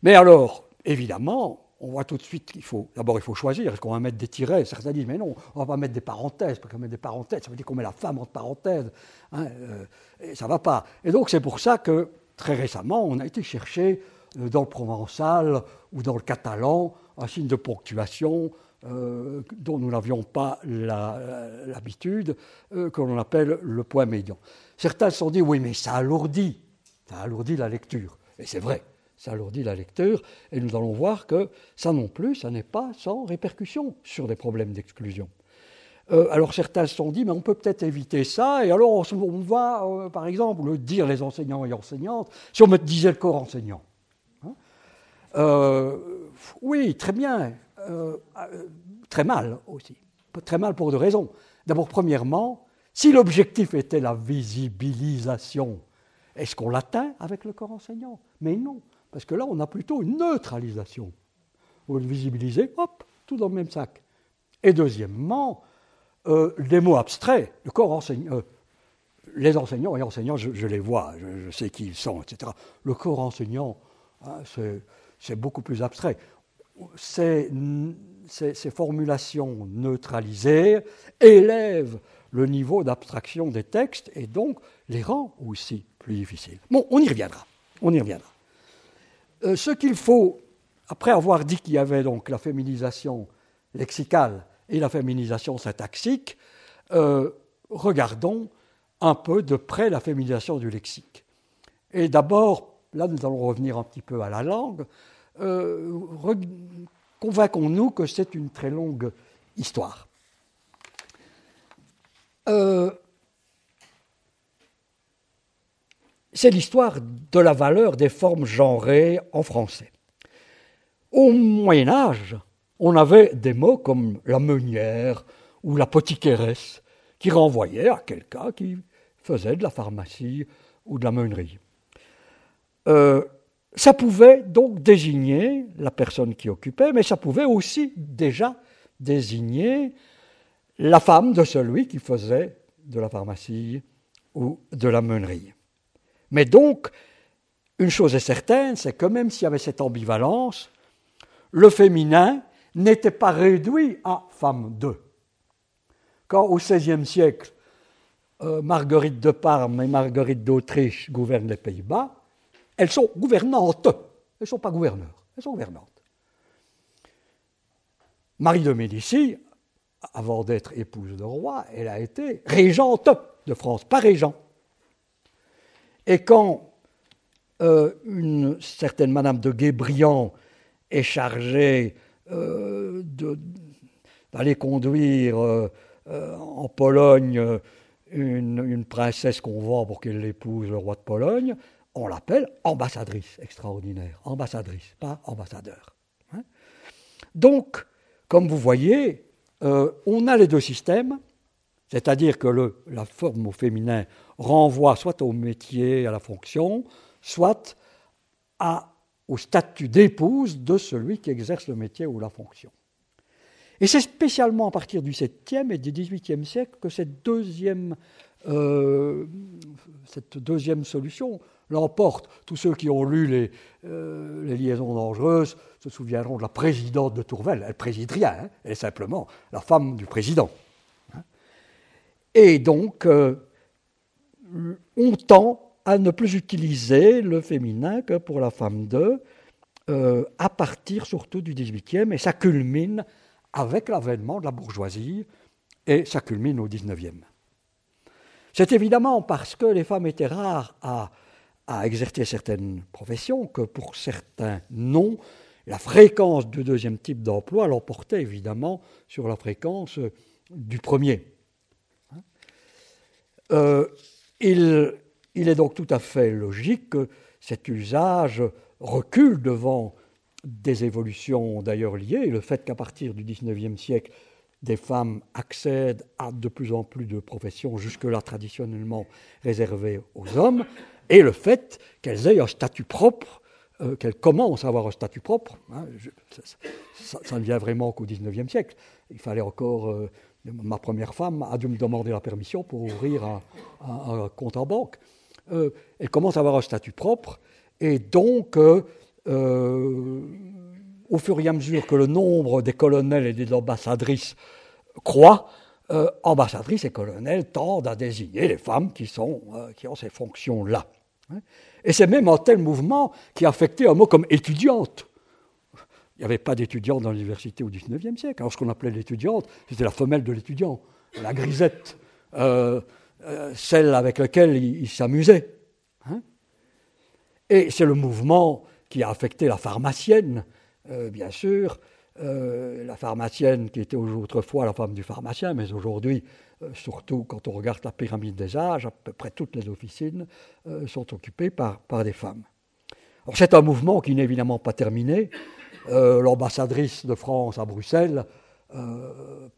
Mais alors, évidemment, on voit tout de suite qu'il faut, d'abord il faut choisir, est-ce qu'on va mettre des tirets? Certains disent, mais non, on va pas mettre des parenthèses, parce qu'on met des parenthèses, ça veut dire qu'on met la femme entre parenthèses, hein, euh, et ça va pas. Et donc c'est pour ça que, très récemment, on a été chercher euh, dans le provençal ou dans le catalan un signe de ponctuation euh, dont nous n'avions pas l'habitude, que l'on appelle le point médian. Certains se sont dit, oui, mais ça alourdit, ça alourdit la lecture. Et c'est vrai ça alourdit la lecture, et nous allons voir que ça non plus, ça n'est pas sans répercussion sur des problèmes d'exclusion. Euh, alors certains se sont dit, mais on peut peut-être éviter ça, et alors on, va, euh, par exemple, dire les enseignants et enseignantes, si on me disait le corps enseignant. Hein. Euh, oui, très bien, très mal aussi. Très mal pour deux raisons. D'abord, premièrement, si l'objectif était la visibilisation, est-ce qu'on l'atteint avec le corps enseignant? Mais non. Parce que là, on a plutôt une neutralisation. Vous le visibilisez, hop, tout dans le même sac. Et deuxièmement, euh, les mots abstraits, le corps enseignant, euh, les enseignants et enseignants, je, les vois, je, sais qui ils sont, etc. Le corps enseignant, hein, c'est beaucoup plus abstrait. Ces, ces, formulations neutralisées élèvent le niveau d'abstraction des textes et donc les rend aussi plus difficiles. Bon, on y reviendra. On y reviendra. Euh, ce qu'il faut, après avoir dit qu'il y avait donc la féminisation lexicale et la féminisation syntaxique, euh, regardons un peu de près la féminisation du lexique. Et d'abord, là nous allons revenir un petit peu à la langue, euh, convainquons-nous que c'est une très longue histoire. C'est l'histoire de la valeur des formes genrées en français. Au Moyen Âge, on avait des mots comme la meunière ou la potiqueresse qui renvoyaient à quelqu'un qui faisait de la pharmacie ou de la meunerie. Euh, ça pouvait donc désigner la personne qui occupait, mais ça pouvait aussi déjà désigner la femme de celui qui faisait de la pharmacie ou de la meunerie. Mais donc, une chose est certaine, c'est que même s'il y avait cette ambivalence, le féminin n'était pas réduit à femme de. Quand au XVIe siècle, euh, Marguerite de Parme et Marguerite d'Autriche gouvernent les Pays-Bas, elles sont gouvernantes. Elles ne sont pas gouverneurs, elles sont gouvernantes. Marie de Médicis, avant d'être épouse de roi, elle a été régente de France, pas régent. Et quand euh, une certaine Madame de Guébriand est chargée euh, d'aller conduire euh, en Pologne une, princesse qu'on vend pour qu'elle épouse le roi de Pologne, on l'appelle ambassadrice extraordinaire, ambassadrice, pas ambassadeur. Hein. Donc, comme vous voyez, on a les deux systèmes, c'est-à-dire que la forme au féminin renvoie soit au métier, à la fonction, soit au statut d'épouse de celui qui exerce le métier ou la fonction. Et c'est spécialement à partir du 7e et du 18e siècle que cette deuxième, euh, cette deuxième solution l'emporte. Tous ceux qui ont lu les, euh, les, liaisons dangereuses se souviendront de la présidente de Tourvel. Elle préside rien, hein. elle est simplement la femme du président. Et donc, euh, on tend à ne plus utiliser le féminin que pour la femme de, euh, à partir surtout du XVIIIe, et ça culmine avec l'avènement de la bourgeoisie, et ça culmine au XIXe. C'est évidemment parce que les femmes étaient rares à, exercer certaines professions que pour certains non, la fréquence du deuxième type d'emploi l'emportait évidemment sur la fréquence du premier. Euh, il, est donc tout à fait logique que cet usage recule devant des évolutions d'ailleurs liées, le fait qu'à partir du XIXe siècle, des femmes accèdent à de plus en plus de professions jusque-là traditionnellement réservées aux hommes, et le fait qu'elles aient un statut propre, euh, qu'elles commencent à avoir un statut propre, hein, ça, ne vient vraiment qu'au XIXe siècle. Il fallait encore, euh, ma première femme a dû me demander la permission pour ouvrir un compte en banque euh, elle commence à avoir un statut propre, et donc, euh, euh, au fur et à mesure que le nombre des colonels et des ambassadrices croît, ambassadrices et colonels tendent à désigner les femmes qui, sont, qui ont ces fonctions-là. Hein. Et c'est même un tel mouvement qui a affecté un mot comme étudiante. Il n'y avait pas d'étudiante dans l'université au XIXe siècle. Alors ce qu'on appelait l'étudiante, c'était la femelle de l'étudiant, la grisette. Euh, celle avec laquelle il, s'amusait. Hein. Et c'est le mouvement qui a affecté la pharmacienne, euh, bien sûr, euh, la pharmacienne qui était autrefois la femme du pharmacien, mais aujourd'hui, surtout quand on regarde la pyramide des âges, à peu près toutes les officines sont occupées par, par des femmes. c'est un mouvement qui n'est évidemment pas terminé. L'ambassadrice de France à Bruxelles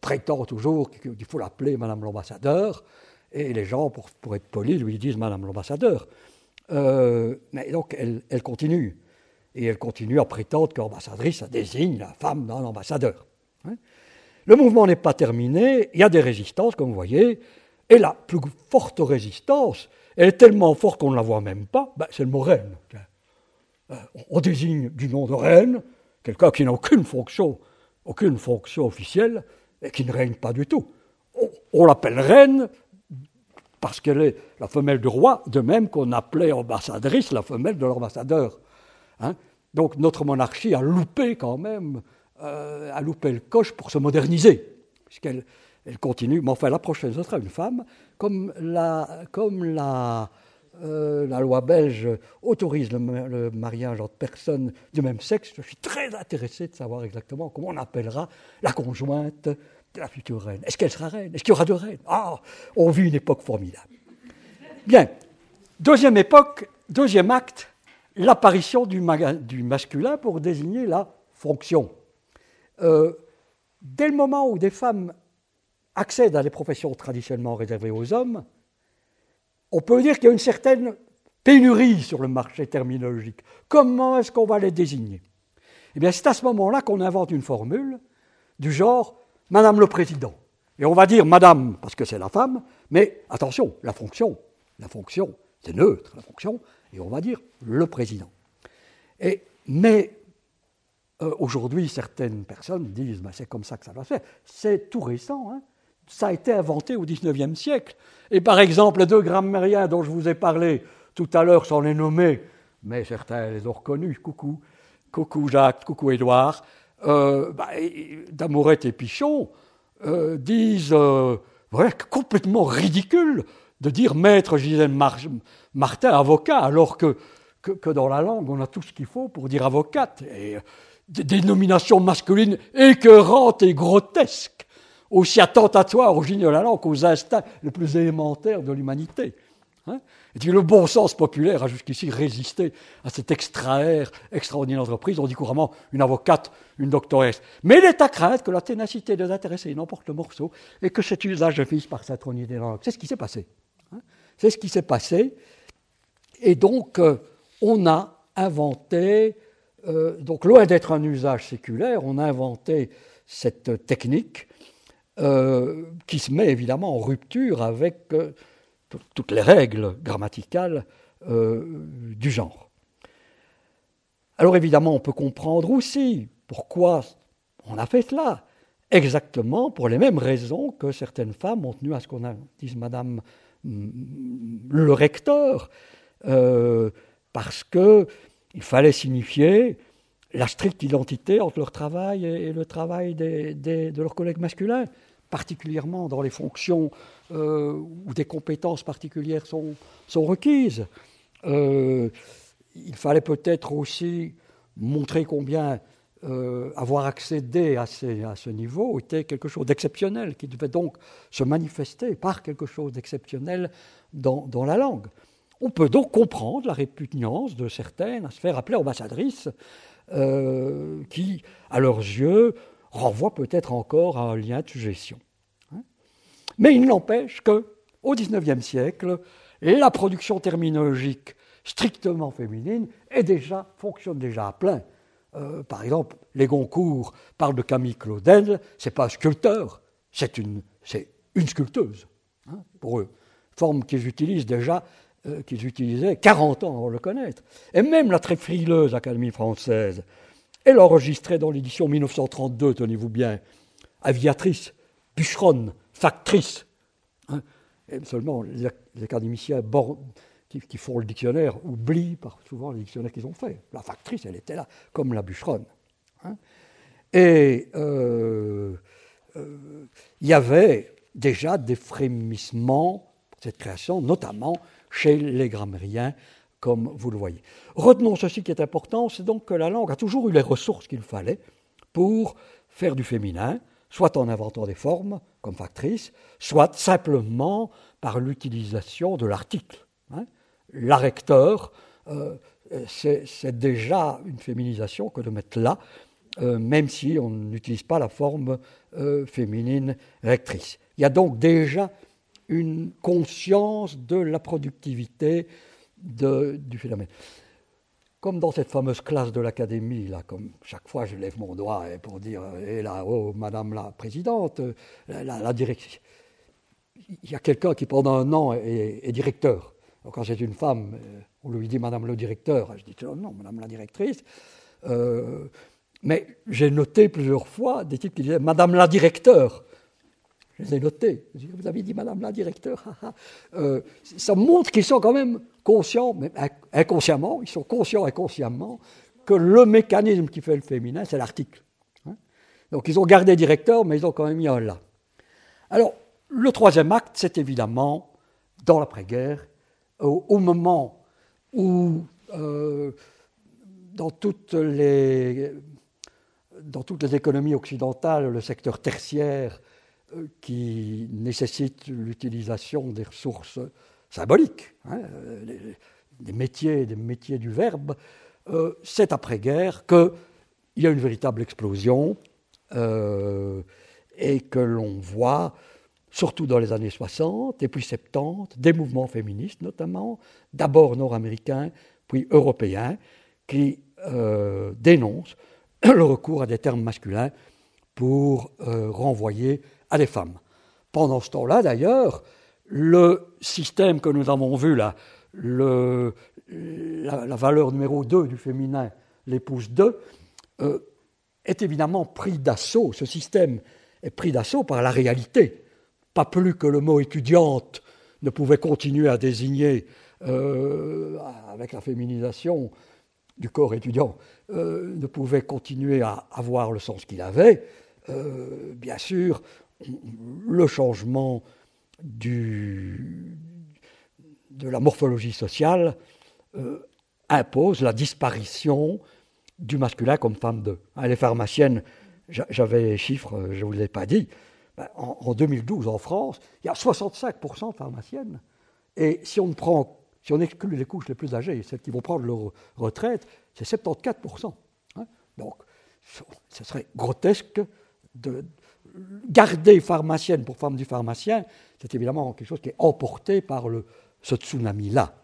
prétend toujours qu'il faut l'appeler Madame l'ambassadeur. Et les gens, pour, pour être polis, lui disent Madame l'ambassadeur. Euh, mais donc, elle, elle, continue. Et elle continue à prétendre qu'ambassadrice, ça désigne la femme d'un ambassadeur. Hein. Le mouvement n'est pas terminé, il y a des résistances, comme vous voyez, et la plus forte résistance, elle est tellement forte qu'on ne la voit même pas, ben, c'est le mot reine. Euh, on désigne du nom de reine quelqu'un qui n'a aucune fonction, aucune fonction officielle, et qui ne règne pas du tout. On, l'appelle reine parce qu'elle est la femelle du roi, de même qu'on appelait ambassadrice la femelle de l'ambassadeur. Hein. Donc notre monarchie a loupé quand même, euh, a loupé le coche pour se moderniser, puisqu'elle elle continue. Mais enfin, la prochaine, ce sera une femme, comme la, comme la, euh, la loi belge autorise le, mariage entre personnes du même sexe. Je suis très intéressé de savoir exactement comment on appellera la conjointe la future reine. Est-ce qu'elle sera reine? Est-ce qu'il y aura deux reines Ah, on vit une époque formidable. Bien. Deuxième époque, deuxième acte, l'apparition du, masculin pour désigner la fonction. Euh, dès le moment où des femmes accèdent à des professions traditionnellement réservées aux hommes, on peut dire qu'il y a une certaine pénurie sur le marché terminologique. Comment est-ce qu'on va les désigner? Eh bien, c'est à ce moment-là qu'on invente une formule du genre Madame le Président. Et on va dire Madame parce que c'est la femme, mais attention, la fonction, la fonction, c'est neutre, la fonction, et on va dire le Président. Et, mais euh, aujourd'hui, certaines personnes disent ben, c'est comme ça que ça va se faire. C'est tout récent. Hein. Ça a été inventé au XIXe siècle. Et par exemple, les deux grammairiens dont je vous ai parlé tout à l'heure sont les nommés, mais certains les ont reconnus. Coucou, coucou Jacques, coucou Édouard euh, bah, Damourette et Pichon euh, disent euh, complètement ridicule de dire maître Gisèle Martin avocat, alors que, que, dans la langue, on a tout ce qu'il faut pour dire avocate. Et, des dénominations masculines écœurantes et grotesques, aussi attentatoires au génie de la langue qu'aux instincts les plus élémentaires de l'humanité. Hein le bon sens populaire a jusqu'ici résisté à cet extraire extraordinaire d'entreprise. On dit couramment une avocate, une doctoresse. Mais il est à craindre que la ténacité des intéressés n'emporte le morceau et que cet usage finisse par s'introniser dans C'est ce qui s'est passé. Hein. C'est ce qui s'est passé. Et donc, euh, on a inventé, euh, donc loin d'être un usage séculaire, on a inventé cette technique euh, qui se met évidemment en rupture avec euh, toutes les règles grammaticales du genre. Alors évidemment, on peut comprendre aussi pourquoi on a fait cela, exactement pour les mêmes raisons que certaines femmes ont tenu à ce qu'on dise Madame le recteur, parce qu'il fallait signifier la stricte identité entre leur travail et, le travail de leurs collègues masculins, particulièrement dans les fonctions euh, où des compétences particulières sont, requises. Euh, il fallait peut-être aussi montrer combien euh, avoir accédé à, ce niveau était quelque chose d'exceptionnel, qui devait donc se manifester par quelque chose d'exceptionnel dans, la langue. On peut donc comprendre la répugnance de certaines à se faire appeler ambassadrices qui, à leurs yeux, renvoie peut-être encore à un lien de suggestion. Hein. Mais il n'empêche que, au XIXe siècle, la production terminologique strictement féminine est déjà, fonctionne déjà à plein. Euh, par exemple, les Goncourt parlent de Camille Claudel, c'est pas un sculpteur, c'est une, sculpteuse, hein, pour eux. Forme qu'ils utilisent déjà euh, qu'ils utilisaient 40 ans avant de le connaître. Et même la très frileuse Académie française, elle enregistrait dans l'édition 1932, tenez-vous bien, aviatrice, bûcheronne, factrice. Hein. seulement les, académiciens qui, font le dictionnaire oublient souvent le dictionnaire qu'ils ont fait. La factrice, elle était là, comme la bûcheronne. Hein. et euh, euh, il y avait déjà des frémissements pour cette création, notamment chez les grammairiens, comme vous le voyez. Retenons ceci qui est important, c'est donc que la langue a toujours eu les ressources qu'il fallait pour faire du féminin, soit en inventant des formes, comme factrice, soit simplement par l'utilisation de l'article. Hein. La recteur, euh, c'est déjà une féminisation que de mettre là, euh, même si on n'utilise pas la forme euh, féminine rectrice. Il y a donc déjà une conscience de la productivité du phénomène. Comme dans cette fameuse classe de l'académie, là, comme chaque fois je lève mon doigt pour dire, et là, oh, madame la présidente, la, directrice. Il y a quelqu'un qui pendant un an est, directeur. quand c'est une femme, euh, on lui dit madame le directeur, je dis non, madame la directrice. Euh, mais j'ai noté plusieurs fois des types qui disaient madame la directeur. Je les ai notés. Vous avez dit, Madame la directeur, euh, ça montre qu'ils sont quand même conscients, inconsciemment, ils sont conscients inconsciemment que le mécanisme qui fait le féminin, c'est l'article. Hein. Donc ils ont gardé directeur, mais ils ont quand même mis un là. Alors, le troisième acte, c'est évidemment dans l'après-guerre, au, moment où, euh, dans toutes les dans toutes les économies occidentales, le secteur tertiaire qui nécessite l'utilisation des ressources symboliques, hein, des, métiers, métiers du verbe, euh, c'est après-guerre qu'il y a une véritable explosion euh, et que l'on voit, surtout dans les années 60 et puis 70, des mouvements féministes notamment, d'abord nord-américains, puis européens, qui dénoncent le recours à des termes masculins pour renvoyer à femmes. Pendant ce temps-là, d'ailleurs, le système que nous avons vu là, la, valeur numéro 2 du féminin, l'épouse 2, euh, est évidemment pris d'assaut. Ce système est pris d'assaut par la réalité. Pas plus que le mot étudiante ne pouvait continuer à désigner, euh, avec la féminisation du corps étudiant, euh, ne pouvait continuer à avoir le sens qu'il avait. bien sûr, le changement de la morphologie sociale euh, impose la disparition du masculin comme femme de. Hein, les pharmaciennes, j'avais les chiffres, je ne vous les ai pas dit, ben, en, 2012 en France, il y a 65% de pharmaciennes. Et si on, prend, si exclut les couches les plus âgées, celles qui vont prendre leur retraite, c'est 74%. Hein. Donc, ce serait grotesque de, garder pharmacienne pour femme du pharmacien, c'est évidemment quelque chose qui est emporté par ce tsunami-là.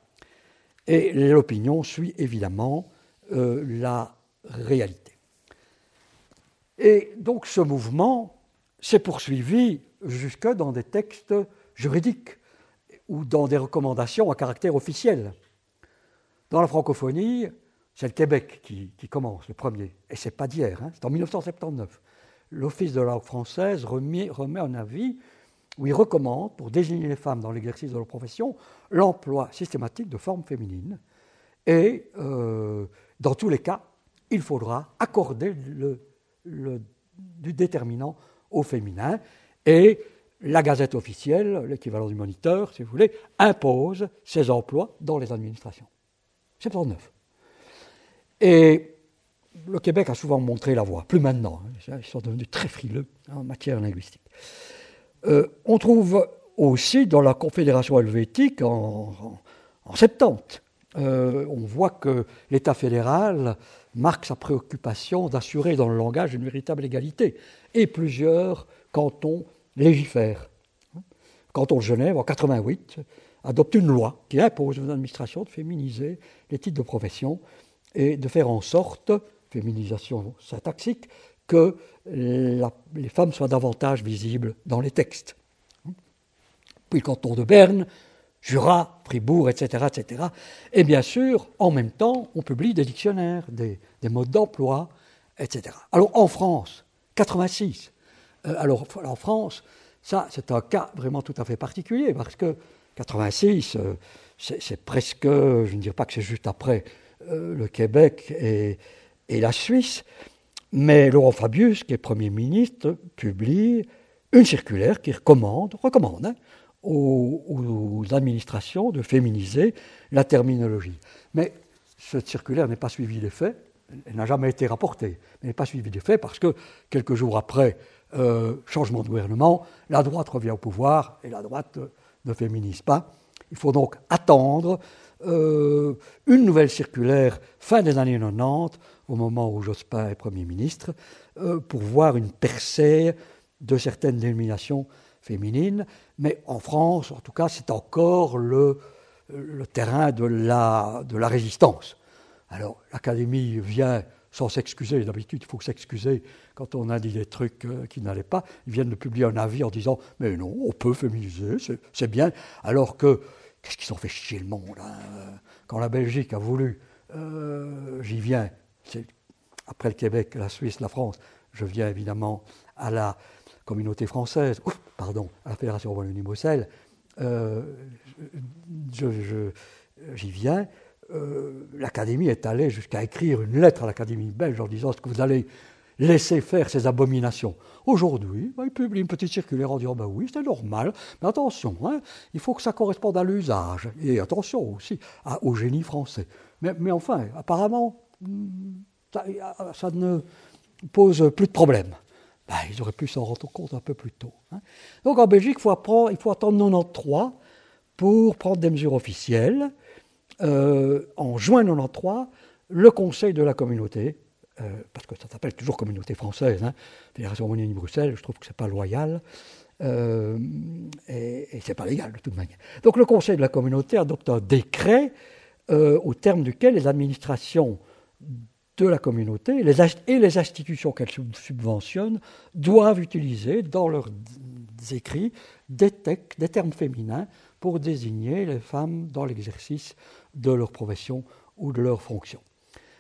Et l'opinion suit évidemment euh, la réalité. Et donc ce mouvement s'est poursuivi jusque dans des textes juridiques ou dans des recommandations à caractère officiel. Dans la francophonie, c'est le Québec qui, commence, le premier. Et c'est pas d'hier, hein, c'est en 1979. L'Office de la langue française remet, un avis où il recommande, pour désigner les femmes dans l'exercice de leur profession, l'emploi systématique de formes féminines. Et euh, dans tous les cas, il faudra accorder le, du déterminant au féminin. Et la Gazette officielle, l'équivalent du Moniteur, si vous voulez, impose ces emplois dans les administrations. 79. Et le Québec a souvent montré la voie, plus maintenant. Hein, ils sont devenus très frileux en matière linguistique. Euh, on trouve aussi dans la Confédération helvétique en, 70, euh, on voit que l'État fédéral marque sa préoccupation d'assurer dans le langage une véritable égalité. Et plusieurs cantons légifèrent. Canton de Genève, en 88, adopte une loi qui impose aux administrations de féminiser les titres de profession et de faire en sorte, féminisation syntaxique, que les femmes soient davantage visibles dans les textes. Puis le canton de Berne, Jura, Fribourg, etc., etc. Et bien sûr, en même temps, on publie des dictionnaires, des, modes d'emploi, etc. Alors en France, 86. Euh, alors en France, ça c'est un cas vraiment tout à fait particulier parce que 86, euh, c'est presque, je ne dirais pas que c'est juste après euh, le Québec et, la Suisse, mais Laurent Fabius, qui est Premier ministre, publie une circulaire qui recommande, recommande hein, aux, administrations de féminiser la terminologie. Mais cette circulaire n'est pas suivie des faits, elle n'a jamais été rapportée, elle n'est pas suivie des faits parce que quelques jours après euh, changement de gouvernement, la droite revient au pouvoir et la droite ne féminise pas. Il faut donc attendre euh, une nouvelle circulaire fin des années 90, au moment où Jospin est Premier ministre, euh, pour voir une percée de certaines dénominations féminines. Mais en France, en tout cas, c'est encore le, terrain de la, de la résistance. Alors, l'Académie vient sans s'excuser. D'habitude, il faut s'excuser quand on a dit des trucs euh, qui n'allaient pas. Ils viennent de publier un avis en disant Mais non, on peut féminiser, c'est bien. Alors que Qu'est-ce qu'ils ont fait chier le monde hein, Quand la Belgique a voulu, euh, j'y viens, après le Québec, la Suisse, la France, je viens évidemment à la communauté française, pardon, à la Fédération Wallonie-Bruxelles, euh, j'y viens, l'Académie est allée jusqu'à écrire une lettre à l'Académie belge en disant ce que vous allez laisser faire ces abominations? Aujourd'hui, bah, il publie une petite circulaire en disant ben oui, c'est normal, mais attention, hein, il faut que ça corresponde à l'usage, et attention aussi au génie français. Mais, enfin, apparemment, ça, ne pose plus de problème. Ben, ils auraient pu s'en rendre compte un peu plus tôt. Hein. Donc en Belgique, il faut, attendre 93 pour prendre des mesures officielles. Euh, en juin 93, le Conseil de la communauté euh, parce que ça s'appelle toujours communauté française, hein, Fédération Wallonie-Bruxelles, je trouve que ce n'est pas loyal, euh, et, et ce n'est pas légal de toute manière. Donc le Conseil de la communauté adopte un décret au terme duquel les administrations de la communauté et les institutions qu'elles subventionnent doivent utiliser dans leurs écrits des, termes féminins pour désigner les femmes dans l'exercice de leur profession ou de leur fonction.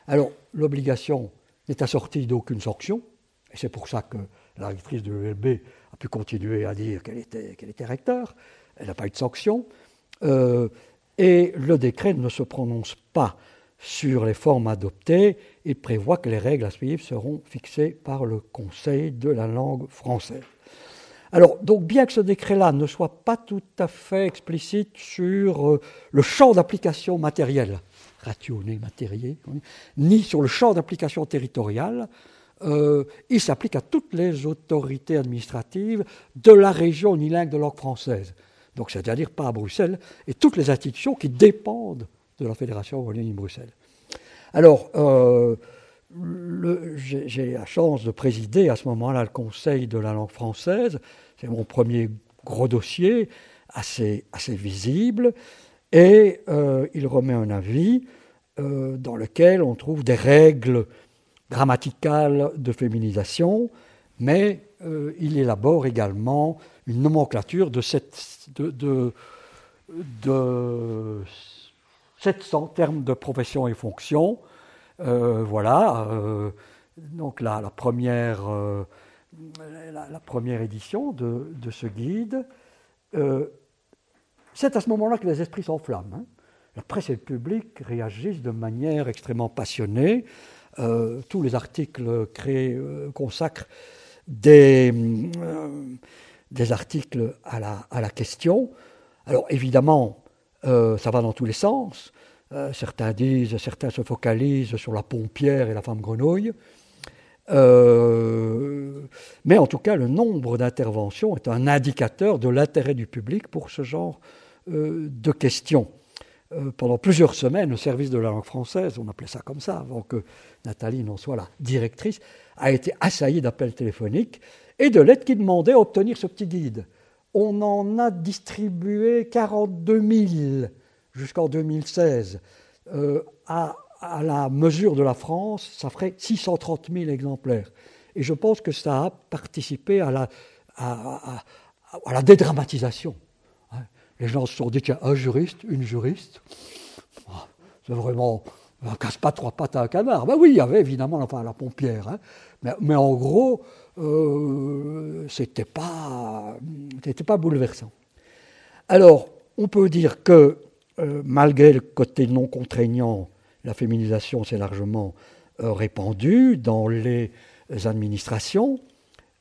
Alors, l'obligation n'est assortie d'aucune sanction, et c'est pour ça que la rectrice de l'ELB a pu continuer à dire qu'elle était, qu'elle était recteur, elle n'a pas eu de sanction, euh, et le décret ne se prononce pas sur les formes adoptées et prévoit que les règles à suivre seront fixées par le Conseil de la langue française. Alors, donc, bien que ce décret-là ne soit pas tout à fait explicite sur euh, le champ d'application matériel rationné, matériel, ni sur le champ d'application territoriale. Euh, il s'applique à toutes les autorités administratives de la région unilingue de langue française. Donc, c'est-à-dire pas à Bruxelles, et toutes les institutions qui dépendent de la Fédération Wallonie-Bruxelles. Alors, euh, j'ai la chance de présider à ce moment-là le Conseil de la langue française. C'est mon premier gros dossier, assez, visible et euh, il remet un avis euh, dans lequel on trouve des règles grammaticale de féminisation, mais il élabore également une nomenclature de, cette, de 700 termes de profession et fonction. Euh, voilà, euh, donc la, la première, euh, la, première édition de, ce guide. c'est à ce moment-là que les esprits s'enflamment. Hein. La presse et le public réagissent de manière extrêmement passionnée. tous les articles consacrent des, des articles à la, à la question. Alors évidemment, euh, ça va dans tous les sens. Euh, certains disent, certains se focalisent sur la pompière et la femme grenouille. Euh, mais en tout cas, le nombre d'interventions est un indicateur de l'intérêt du public pour ce genre de questions. pendant plusieurs semaines, le service de la langue française, on appelait ça comme ça avant que Nathalie n'en soit la directrice, a été assailli d'appels téléphoniques et de lettres qui demandaient à obtenir ce petit guide on en a distribué 42 000 jusqu'en 2016. Euh, à, la mesure de la France, ça ferait 630 000 exemplaires. Et je pense que ça a participé à la, dédramatisation. Hein. Les gens se sont dit, tiens, un juriste, une juriste, ah, c'est vraiment, on casse pas trois pattes à un canard. Ben oui, il y avait évidemment la pompière. Hein. mais, en gros, euh, c'était pas, pas bouleversant. Alors, on peut dire que euh, malgré le côté non contraignant, la féminisation s'est largement euh, répandue dans les administrations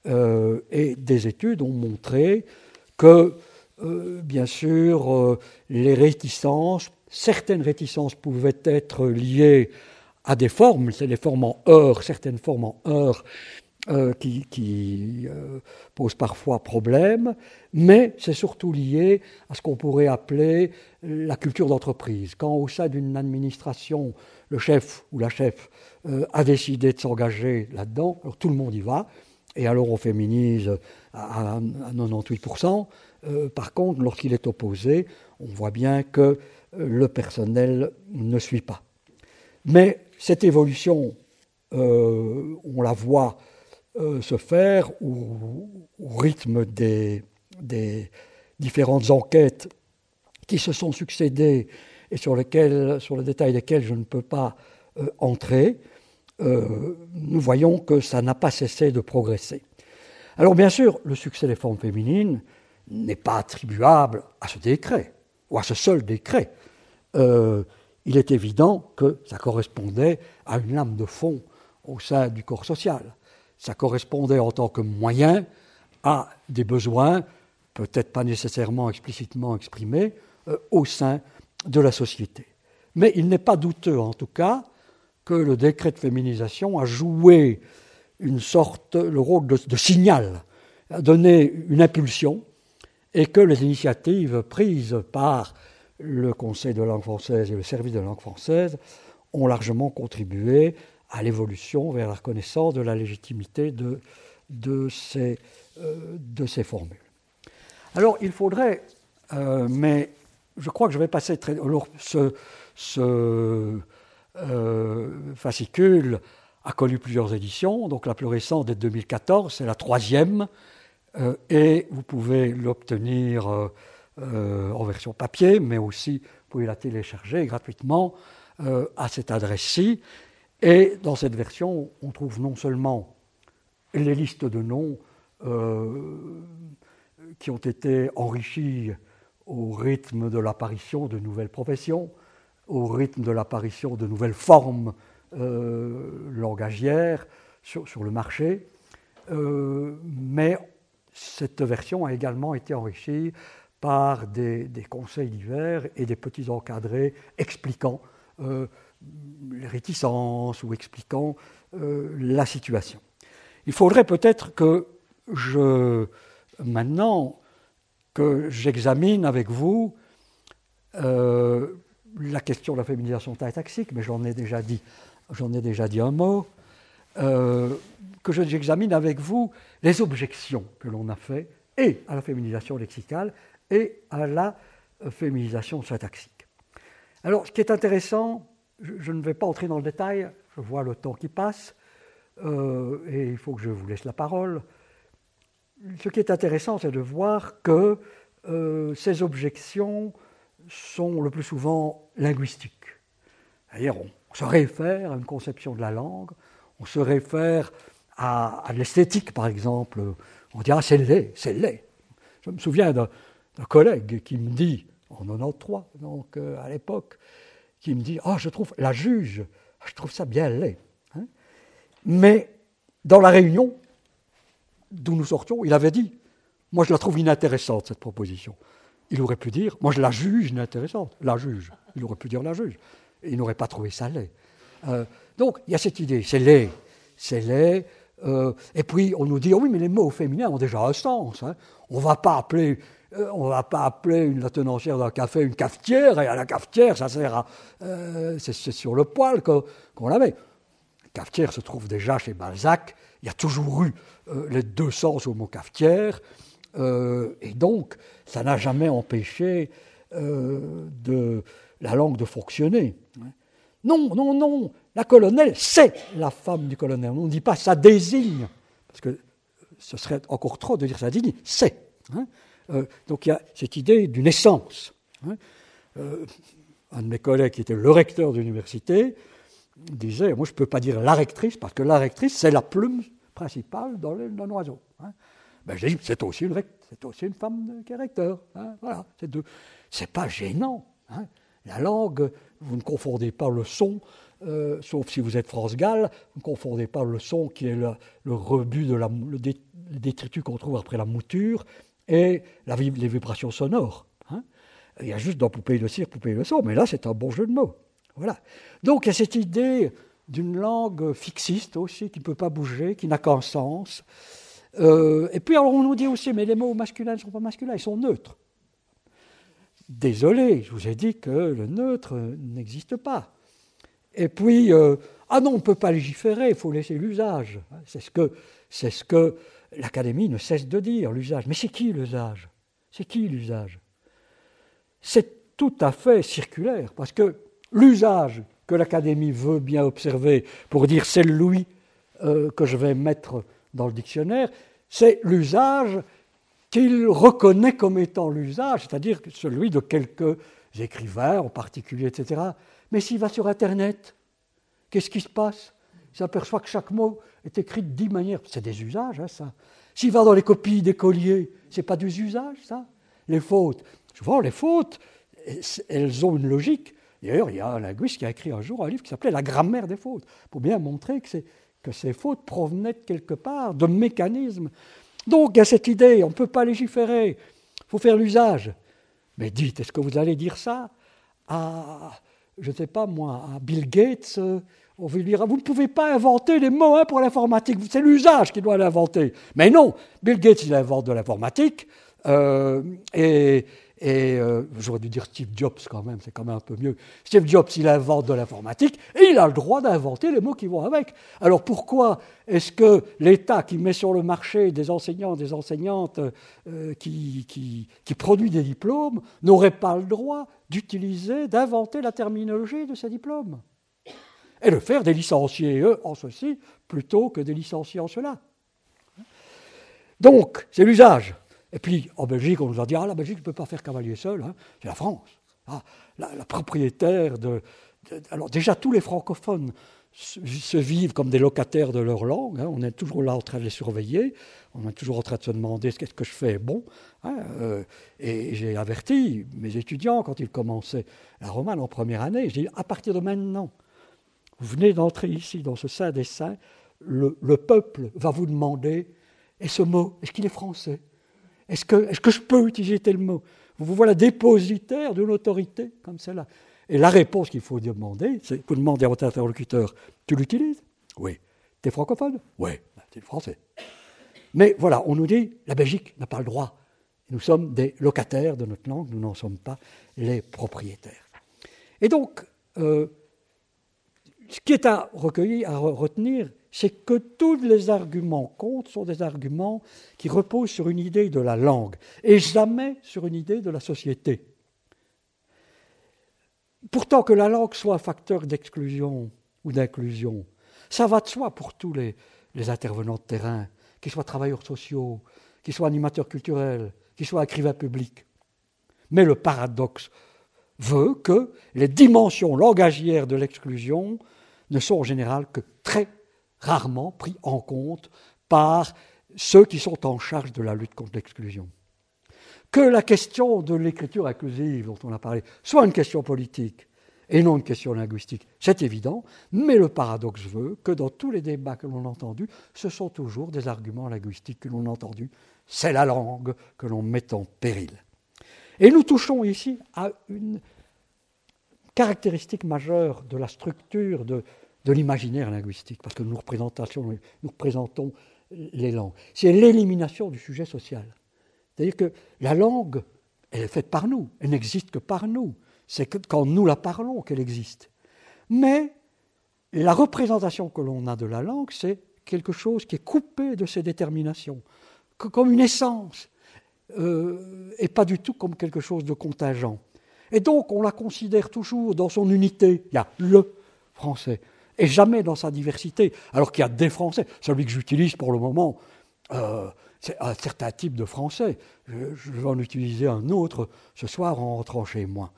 euh, et des études ont montré que, bien sûr, les réticences, certaines réticences pouvaient être liées à des formes, c'est les formes en heure, certaines formes en heure euh, qui, euh, pose parfois problème, mais c'est surtout lié à ce qu'on pourrait appeler la culture d'entreprise. Quand au sein d'une administration, le chef ou la chef euh, a décidé de s'engager là-dedans, tout le monde y va, et alors on féminise à, 98%. par contre, lorsqu'il est opposé, on voit bien que le personnel ne suit pas. Mais cette évolution, on la voit euh, se faire au, rythme des, différentes enquêtes qui se sont succédées et sur, lesquelles, sur le détail desquelles je ne peux pas euh, entrer, euh, nous voyons que ça n'a pas cessé de progresser. Alors bien sûr, le succès des formes féminines n'est pas attribuable à ce décret, ou à ce seul décret. il est évident que ça correspondait à une lame de fond au sein du corps social ça correspondait en tant que moyen à des besoins, peut-être pas nécessairement explicitement exprimés, euh, au sein de la société. Mais il n'est pas douteux, en tout cas, que le décret de féminisation a joué une sorte, le rôle de, signal, a donné une impulsion, et que les initiatives prises par le Conseil de langue française et le service de langue française ont largement contribué à l'évolution vers la reconnaissance de la légitimité de, euh, ces formules. Alors, il faudrait, euh, mais je crois que je vais passer très. Alors, ce, ce euh, fascicule a connu plusieurs éditions, donc la plus récente est de 2014, c'est la troisième, et vous pouvez l'obtenir en version papier, mais aussi vous pouvez la télécharger gratuitement à cette adresse-ci. Et dans cette version, on trouve non seulement les listes de noms euh, qui ont été enrichis au rythme de l'apparition de nouvelles professions, au rythme de l'apparition de nouvelles formes euh, langagières sur, le marché, euh, mais cette version a également été enrichie par des, conseils divers et des petits encadrés expliquant réticences ou expliquant euh, la situation. Il faudrait peut-être que je, maintenant, que j'examine avec vous euh, la question de la féminisation taxique, mais j'en ai déjà dit, j'en ai déjà dit un mot, euh, que j'examine avec vous les objections que l'on a faites et à la féminisation lexicale et à la féminisation syntaxique. Alors, ce qui est intéressant, je, ne vais pas entrer dans le détail, je vois le temps qui passe, euh, et il faut que je vous laisse la parole. Ce qui est intéressant, c'est de voir que euh, ces objections sont le plus souvent linguistiques. D'ailleurs, on se réfère à une conception de la langue, on se réfère à, l'esthétique, par exemple. On dit Ah, c'est laid, c'est laid. Je me souviens d'un collègue qui me dit, en 93, donc euh, à l'époque, qui me dit Ah, je trouve la juge, je trouve ça bien laid. Hein. Mais dans la réunion d'où nous sortions, il avait dit Moi, je la trouve inintéressante, cette proposition. Il aurait pu dire Moi, je la juge inintéressante. La juge. Il aurait pu dire la juge. il n'aurait pas trouvé ça laid. Euh, donc, il y a cette idée c'est laid. C'est laid. Euh, et puis, on nous dit oh Oui, mais les mots féminins ont déjà un sens. Hein. On ne va pas appeler euh, on ne va pas appeler une, la tenancière d'un café une cafetière, et à la cafetière, ça sert à. Euh, c'est sur le poil qu'on la met. Cafetière se trouve déjà chez Balzac. Il y a toujours eu euh, les deux sens au mot cafetière. et donc, ça n'a jamais empêché la langue de fonctionner. Non, non, non. La colonelle, c'est la femme du colonel. On ne dit pas ça désigne, parce que ce serait encore trop de dire ça désigne. C'est. Hein. Euh, donc il y a cette idée d'une essence. Hein. Euh, un de mes collègues qui était le recteur de l'université disait, moi je ne peux pas dire la rectrice, parce que la rectrice, c'est la plume principale d'un oiseau. Hein. Ben, je dis, c'est aussi, une, femme qui est recteur. Hein. voilà, c'est, c'est pas gênant. Hein. La langue, vous ne confondez pas le son, euh, sauf si vous êtes France Gall, vous ne confondez pas le son qui est le, rebut de la, le détritus qu'on trouve après la mouture, et les vibrations sonores. Hein. Il y a juste dans Poupée de cire, Poupée de son, mais là c'est un bon jeu de mots. Voilà. Donc il y a cette idée d'une langue fixiste aussi, qui ne peut pas bouger, qui n'a qu'un sens. Euh, et puis alors on nous dit aussi, mais les mots masculins ne sont pas masculins, ils sont neutres. Désolé, je vous ai dit que le neutre n'existe pas. Et puis, euh, ah non, on ne peut pas légiférer, il faut laisser l'usage. C'est ce que, c'est ce que l'Académie ne cesse de dire, l'usage. Mais c'est qui l'usage? C'est qui l'usage? C'est tout à fait circulaire, parce que l'usage que l'Académie veut bien observer pour dire c'est le Louis euh, que je vais mettre dans le dictionnaire, c'est l'usage qu'il reconnaît comme étant l'usage, c'est-à-dire celui de quelques écrivains en particulier, etc. Mais s'il va sur Internet, qu'est-ce qui se passe? Il s'aperçoit que chaque mot est écrit de dix manières. C'est des usages, hein, ça. S'il va dans les copies des colliers, c'est pas des usages, ça. Les fautes. Souvent, les fautes, elles ont une logique. D'ailleurs, il y a un linguiste qui a écrit un jour un livre qui s'appelait La grammaire des fautes, pour bien montrer que, que ces fautes provenaient de quelque part de mécanismes. Donc, il y a cette idée, on ne peut pas légiférer, il faut faire l'usage. Mais dites, est-ce que vous allez dire ça à, je ne sais pas moi, à Bill Gates euh, on veut dire, vous ne pouvez pas inventer les mots hein, pour l'informatique, c'est l'usage qui doit l'inventer. Mais non, Bill Gates, il invente de l'informatique, euh, et, euh, j'aurais dû dire Steve Jobs quand même, c'est quand même un peu mieux. Steve Jobs, il invente de l'informatique, et il a le droit d'inventer les mots qui vont avec. Alors pourquoi est-ce que l'État qui met sur le marché des enseignants, des enseignantes euh, qui, qui, produit des diplômes, n'aurait pas le droit d'utiliser, d'inventer la terminologie de ces diplômes? Et de faire des licenciés, eux, en ceci, plutôt que des licenciés en cela. Donc, c'est l'usage. Et puis, en Belgique, on nous a dit, ah, la Belgique ne peut pas faire cavalier seul, hein. c'est la France. Ah, la, propriétaire de, Alors, déjà, tous les francophones se, vivent comme des locataires de leur langue. Hein. On est toujours là en train de les surveiller. On est toujours en train de se demander ce qu'est-ce que je fais bon. Hein. Euh, et j'ai averti mes étudiants quand ils commençaient la romane en première année. Je dis, à partir de maintenant, vous venez d'entrer ici dans ce Saint des Saints, le, peuple va vous demander, et ce mot, est-ce qu'il est français? Est-ce que, que je peux utiliser tel mot? Vous voilà dépositaire d'une autorité comme celle-là. Et la réponse qu'il faut demander, c'est vous demandez à votre interlocuteur, tu l'utilises? Oui. Tu es francophone? Oui, ben, tu es français. Mais voilà, on nous dit, la Belgique n'a pas le droit. Nous sommes des locataires de notre langue, nous n'en sommes pas les propriétaires. Et donc, euh, ce qui est à recueillir, à retenir, c'est que tous les arguments contre sont des arguments qui reposent sur une idée de la langue et jamais sur une idée de la société. Pourtant que la langue soit un facteur d'exclusion ou d'inclusion, Ça va de soi pour tous les, intervenants de terrain, qu'ils soient travailleurs sociaux, qu'ils soient animateurs culturels, qu'ils soient écrivains publics. Mais le paradoxe veut que les dimensions langagières de l'exclusion ne sont en général que très rarement pris en compte par ceux qui sont en charge de la lutte contre l'exclusion. Que la question de l'écriture inclusive dont on a parlé soit une question politique et non une question linguistique, c'est évident, mais le paradoxe veut que dans tous les débats que l'on a entendus, ce sont toujours des arguments linguistiques que l'on a entendus. C'est la langue que l'on met en péril. Et nous touchons ici à une caractéristique majeure de la structure de, l'imaginaire linguistique, parce que nous, nous représentons les langues. C'est l'élimination du sujet social. C'est-à-dire que la langue, elle est faite par nous, elle n'existe que par nous. C'est quand nous la parlons qu'elle existe. Mais la représentation que l'on a de la langue, c'est quelque chose qui est coupé de ses déterminations, comme une essence, euh, et pas du tout comme quelque chose de contingent. Et donc on la considère toujours dans son unité. Il y a le français, et jamais dans sa diversité, alors qu'il y a des français. Celui que j'utilise pour le moment, euh, c'est un certain type de français. Je, vais en utiliser un autre ce soir en rentrant chez moi.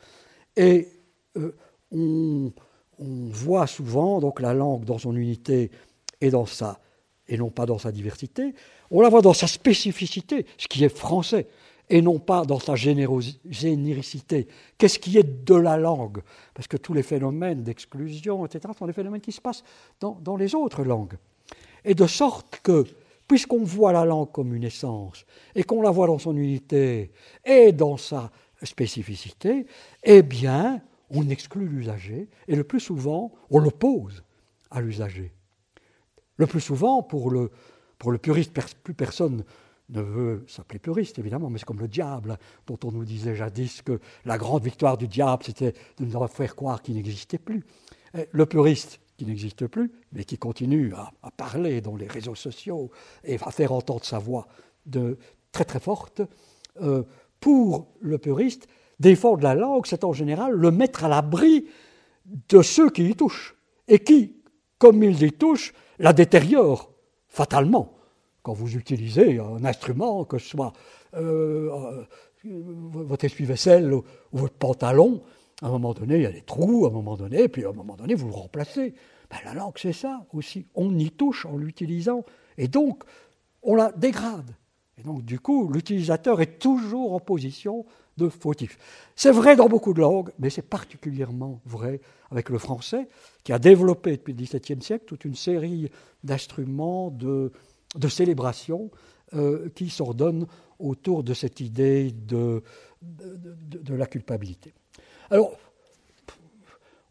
Et euh, on, voit souvent donc la langue dans son unité et dans sa et non pas dans sa diversité. On la voit dans sa spécificité, ce qui est français, et non pas dans sa généricité. Qu'est-ce qui est de la langue? Parce que tous les phénomènes d'exclusion, etc., sont des phénomènes qui se passent dans, dans les autres langues. Et de sorte que, puisqu'on voit la langue comme une essence, et qu'on la voit dans son unité et dans sa spécificité, eh bien, on exclut l'usager, et le plus souvent, on l'oppose à l'usager. Le plus souvent, pour le, pour le puriste, plus personne ne veut s'appeler puriste, évidemment, mais c'est comme le diable, dont on nous disait jadis que la grande victoire du diable, c'était de nous faire croire qu'il n'existait plus. le puriste, qui n'existe plus, mais qui continue à, parler dans les réseaux sociaux et à faire entendre sa voix de, très très forte, euh, pour le puriste, défendre la langue, c'est en général le mettre à l'abri de ceux qui y touchent, et qui, comme ils y touchent, la détériore fatalement. Quand vous utilisez un instrument, que ce soit euh, euh, votre essuie-vaisselle ou, votre pantalon, à un moment donné, il y a des trous, à un moment donné, puis à un moment donné, vous le remplacez. Ben, la langue, c'est ça aussi. On y touche en l'utilisant, et donc on la dégrade. Et donc, du coup, l'utilisateur est toujours en position de fautif. C'est vrai dans beaucoup de langues, mais c'est particulièrement vrai avec le français, qui a développé depuis le XVIIe siècle toute une série d'instruments de, de célébration euh, qui s'ordonnent autour de cette idée de, de, la culpabilité. Alors,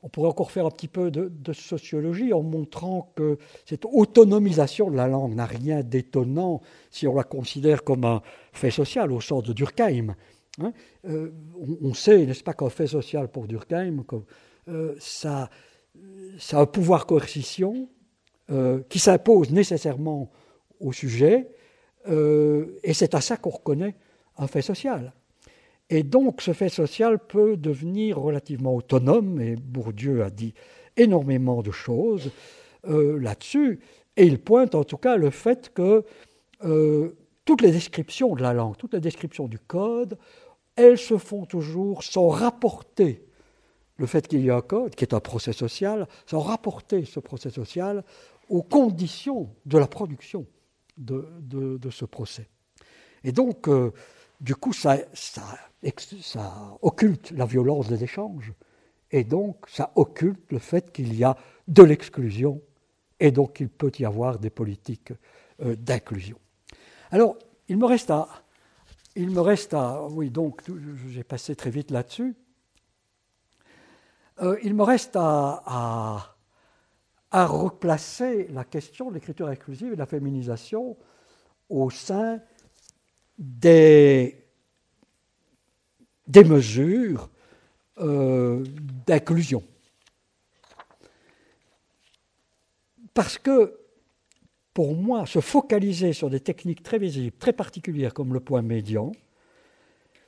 on pourrait encore faire un petit peu de, sociologie en montrant que cette autonomisation de la langue n'a rien d'étonnant si on la considère comme un fait social au sens de Durkheim. Hein. Euh, on, sait, n'est-ce pas, qu'un fait social pour Durkheim, euh, ça, ça, a un pouvoir coercition qui s'impose nécessairement au sujet, et c'est à ça qu'on reconnaît un fait social. Et donc ce fait social peut devenir relativement autonome, et Bourdieu a dit énormément de choses là-dessus, et il pointe en tout cas le fait que toutes les descriptions de la langue, toutes les descriptions du code, elles se font toujours sans rapporter le fait qu'il y a un code, qui est un procès social, sans rapporter ce procès social aux conditions de la production de, ce procès. Et donc, euh, du coup, ça, ça, ça, occulte la violence des échanges, et donc ça occulte le fait qu'il y a de l'exclusion, et donc il peut y avoir des politiques euh, d'inclusion. Alors, il me reste à, il me reste à, oui, donc j'ai passé très vite là-dessus. Euh, il me reste à, à, replacer la question de l'écriture inclusive et de la féminisation au sein des, des mesures euh, d'inclusion. Parce que pour moi, se focaliser sur des techniques très visibles, très particulières comme le point médian,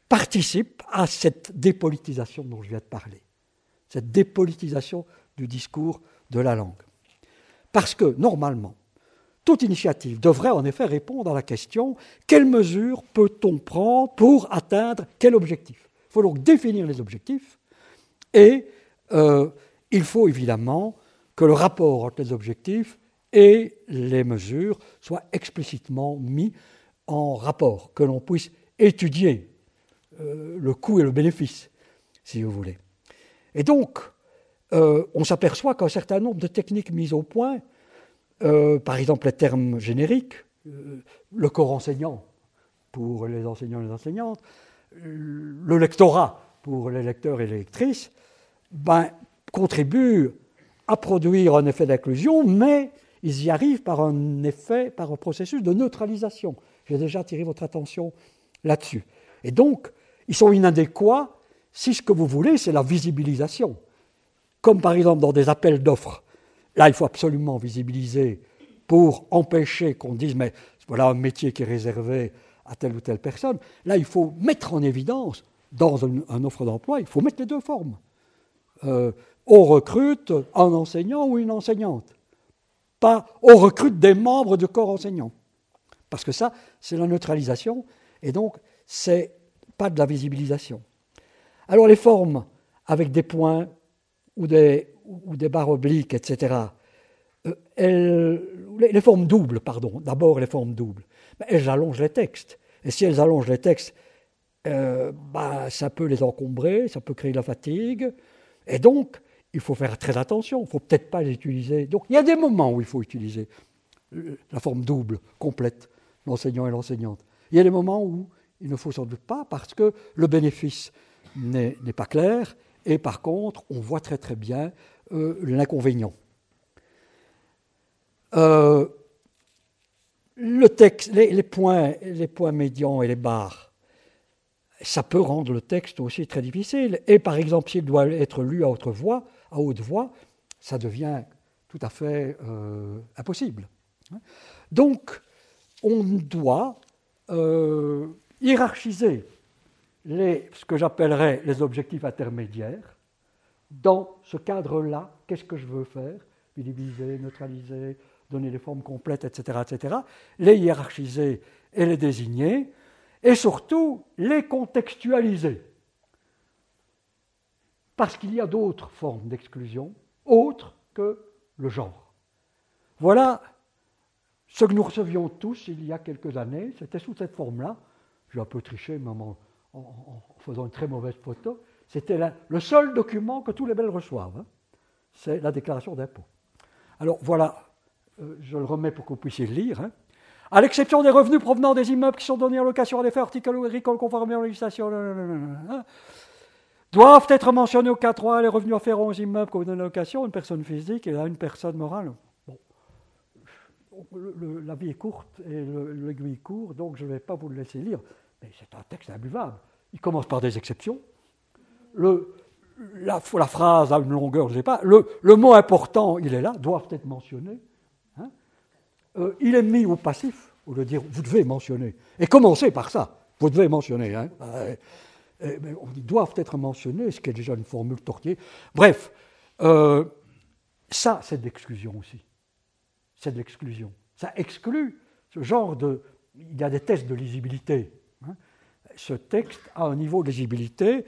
participe à cette dépolitisation dont je viens de parler, cette dépolitisation du discours de la langue. Parce que, normalement, toute initiative devrait en effet répondre à la question quelles mesures peut-on prendre pour atteindre quel objectif? Il faut donc définir les objectifs et euh, il faut évidemment que le rapport entre les objectifs et les mesures soit explicitement mis en rapport, que l'on puisse étudier euh, le coût et le bénéfice, si vous voulez. Et donc, euh, on s'aperçoit qu'un certain nombre de techniques mises au point, euh, par exemple les termes génériques, le corps enseignant pour les enseignants et les enseignantes, le lectorat pour les lecteurs et les lectrices, ben, contribuent à produire un effet d'inclusion, mais ils y arrivent par un effet, par un processus de neutralisation. J'ai déjà attiré votre attention là-dessus. Et donc, ils sont inadéquats si ce que vous voulez, c'est la visibilisation. Comme par exemple dans des appels d'offres. Là, il faut absolument visibiliser pour empêcher qu'on dise, mais voilà un métier qui est réservé à telle ou telle personne. Là, il faut mettre en évidence, dans une, offre d'emploi, il faut mettre les deux formes. Euh, on recrute un enseignant ou une enseignante. Pas on recrute des membres du corps enseignant. Parce que ça, c'est la neutralisation, et donc, c'est pas de la visibilisation. Alors, les formes avec des points ou des, ou des barres obliques, etc., euh, les, formes doubles, pardon, d'abord les formes doubles, elles allongent les textes. Et si elles allongent les textes, euh, bah, ça peut les encombrer, ça peut créer de la fatigue. Et donc, il faut faire très attention, il ne faut peut-être pas les utiliser. Donc, il y a des moments où il faut utiliser la forme double, complète, l'enseignant et l'enseignante. Il y a des moments où il ne faut sans doute pas parce que le bénéfice n'est pas clair et par contre, on voit très très bien euh, l'inconvénient. Euh, le texte, les, points, les points médians et les barres, ça peut rendre le texte aussi très difficile. Et par exemple, s'il doit être lu à haute voix, à haute voix ça devient tout à fait euh, impossible. Donc, on doit hiérarchiser les, ce que j'appellerais les objectifs intermédiaires. Dans ce cadre-là, qu'est-ce que je veux faire? Diviser, neutraliser, donner des formes complètes, etc., etc. Les hiérarchiser et les désigner, et surtout les contextualiser. Parce qu'il y a d'autres formes d'exclusion, autres que le genre. Voilà ce que nous recevions tous il y a quelques années, c'était sous cette forme-là. J'ai un peu triché, mais en, faisant une très mauvaise photo. C'était le seul document que tous les belles reçoivent. Hein. C'est la déclaration d'impôt. Alors voilà, euh, je le remets pour que vous puissiez le lire. Hein. À l'exception des revenus provenant des immeubles qui sont donnés en location à des faits agricoles conformément à la législation, hein, doivent être mentionnés au 4.3 les revenus afférents aux immeubles qu'on donne en location une personne physique et à une personne morale la vie est courte et l'aiguille court, donc je ne vais pas vous le laisser lire. Mais c'est un texte imbuvable. Il commence par des exceptions. La, phrase a une longueur, je ne sais pas. Le, le, mot important, il est là, doit être mentionné. Hein. Euh, il est mis au passif, au lieu de dire vous devez mentionner. Et commencez par ça. Vous devez mentionner. Hein. Euh, euh, on dit doivent être mentionnés, ce qui est déjà une formule tortillée. Bref, ça, c'est de l'exclusion aussi c'est de l'exclusion. Ça exclut ce genre de... Il y a des tests de lisibilité. Ce texte a un niveau de lisibilité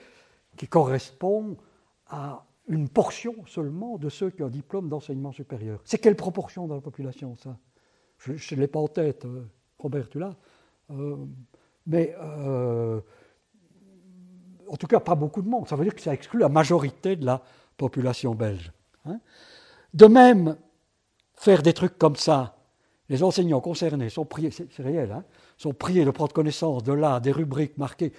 qui correspond à une portion seulement de ceux qui ont un diplôme d'enseignement supérieur. C'est quelle proportion dans la population, ça? Je ne l'ai pas en tête, euh, Robert, tu l'as euh, Mais euh, en tout cas, pas beaucoup de monde. Ça veut dire que ça exclut la majorité de la population belge. Hein. de même, faire des trucs comme ça, les enseignants concernés sont priés, c'est réel, hein, sont priés de prendre connaissance de là, des rubriques marquées.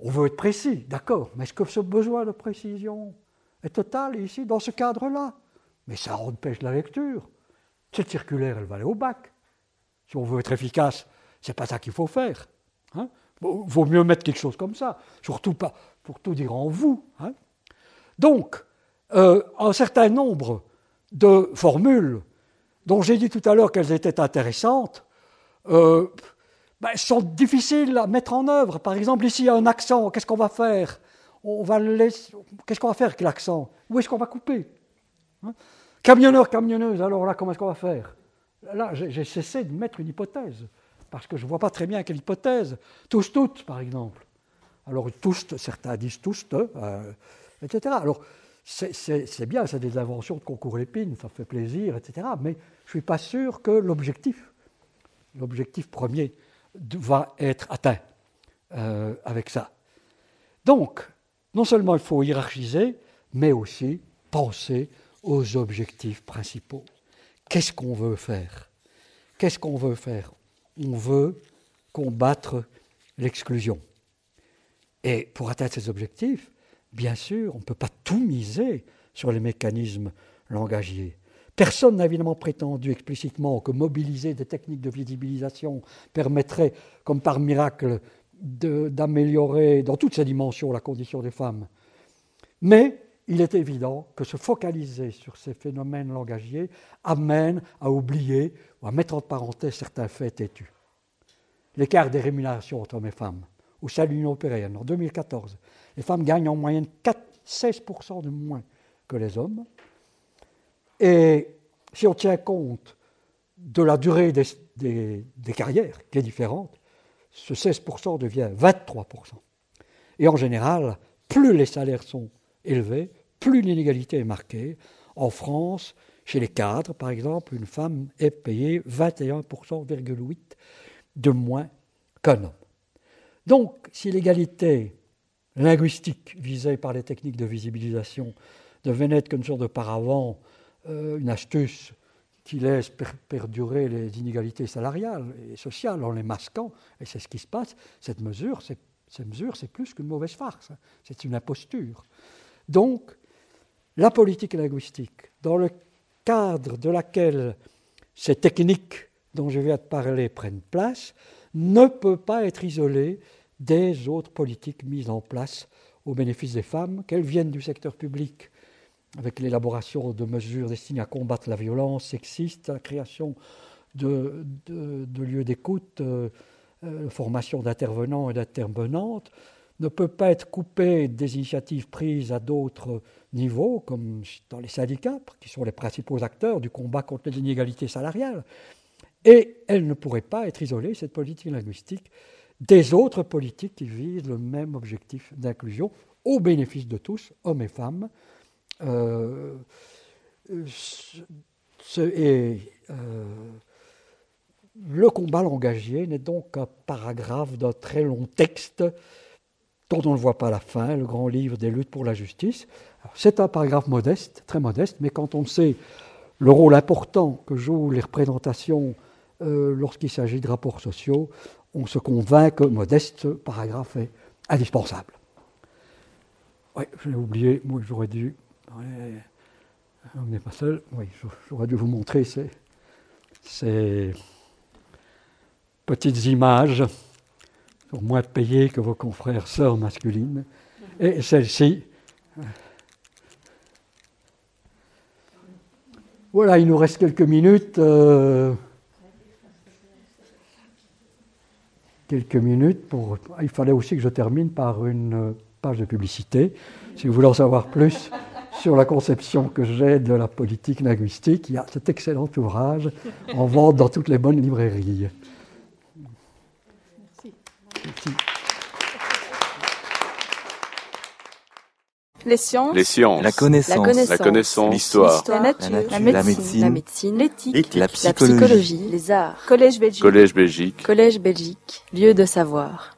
On veut être précis, d'accord, mais est-ce que ce besoin de précision est total ici, dans ce cadre-là? Mais ça empêche la lecture. Cette circulaire, elle va aller au bac. Si on veut être efficace, c'est pas ça qu'il faut faire. Hein. vaut mieux mettre quelque chose comme ça, surtout pas pour tout dire en vous. Hein. Donc, euh, un certain nombre de formules dont j'ai dit tout à l'heure qu'elles étaient intéressantes, euh, ben, sont difficiles à mettre en œuvre. Par exemple, ici, il y a un accent. Qu'est-ce qu'on va faire? On va Qu'est-ce qu'on va faire avec l'accent? Où est-ce qu'on va couper? Hein? Camionneur, camionneuse, alors là, comment est-ce qu'on va faire? Là, j'ai cessé de mettre une hypothèse, parce que je ne vois pas très bien quelle hypothèse. Tous, toutes, par exemple. Alors, tous, certains disent tous, euh, etc. Alors, c'est bien, c'est des inventions de concours épines, ça fait plaisir, etc. Mais je ne suis pas sûr que l'objectif, l'objectif premier, va être atteint euh, avec ça. Donc, non seulement il faut hiérarchiser, mais aussi penser aux objectifs principaux. Qu'est-ce qu'on veut faire? Qu'est-ce qu'on veut faire? On veut combattre l'exclusion. Et pour atteindre ces objectifs, bien sûr, on ne peut pas tout miser sur les mécanismes langagiers. Personne n'a évidemment prétendu explicitement que mobiliser des techniques de visibilisation permettrait, comme par miracle, d'améliorer dans toutes ses dimensions la condition des femmes. Mais il est évident que se focaliser sur ces phénomènes langagiers amène à oublier ou à mettre en parenthèse certains faits têtus. L'écart des rémunérations entre hommes et femmes au sein de l'Union européenne en 2014 les femmes gagnent en moyenne 4, 16% de moins que les hommes. Et si on tient compte de la durée des, carrières, qui est différente, ce 16% devient 23%. Et en général, plus les salaires sont élevés, plus l'inégalité est marquée. En France, chez les cadres, par exemple, une femme est payée 21,8% de moins qu'un homme. Donc, si l'égalité linguistique visée par les techniques de visibilisation n'être qu'une sorte de paravent, une astuce qui laisse perdurer les inégalités salariales et sociales en les masquant, et c'est ce qui se passe, cette mesure, c'est, cette mesure, c'est plus qu'une mauvaise farce, hein. c'est une imposture. Donc, la politique linguistique, dans le cadre de laquelle ces techniques dont je viens de parler prennent place, ne peut pas être isolée des autres politiques mises en place au bénéfice des femmes, qu'elles viennent du secteur public, avec l'élaboration de mesures destinées à combattre la violence sexiste, la création de, lieux d'écoute, euh, euh, formation d'intervenants et d'intervenantes, ne peut pas être coupée des initiatives prises à d'autres niveaux, comme dans les syndicats, qui sont les principaux acteurs du combat contre les inégalités salariales. Et elle ne pourrait pas être isolée, cette politique linguistique, des autres politiques qui visent le même objectif d'inclusion au bénéfice de tous, hommes et femmes. Euh, et, euh, le combat langagier n'est donc qu'un paragraphe d'un très long texte dont on ne voit pas la fin, le grand livre des luttes pour la justice. C'est un paragraphe modeste, très modeste, mais quand on sait le rôle important que jouent les représentations euh, lorsqu'il s'agit de rapports sociaux, on se convainc que modeste paragraphe est indispensable. Oui, je l'ai oublié, moi j'aurais dû. On n'est pas seul, oui, j'aurais dû vous montrer ces, petites images, sont moins payées que vos confrères sœurs masculines. Et celle-ci. Voilà, il nous reste quelques minutes. Euh, quelques minutes pour. Il fallait aussi que je termine par une page de publicité. Si vous voulez en savoir plus sur la conception que j'ai de la politique linguistique, il y a cet excellent ouvrage en vente dans toutes les bonnes librairies. Merci. Merci. Les sciences. La connaissance. La connaissance. L'histoire. La, nature. La, médecine. La médecine. L'éthique. La, psychologie. Les arts. Collège Belgique. Collège Belgique. Collège Belgique. Lieu de savoir.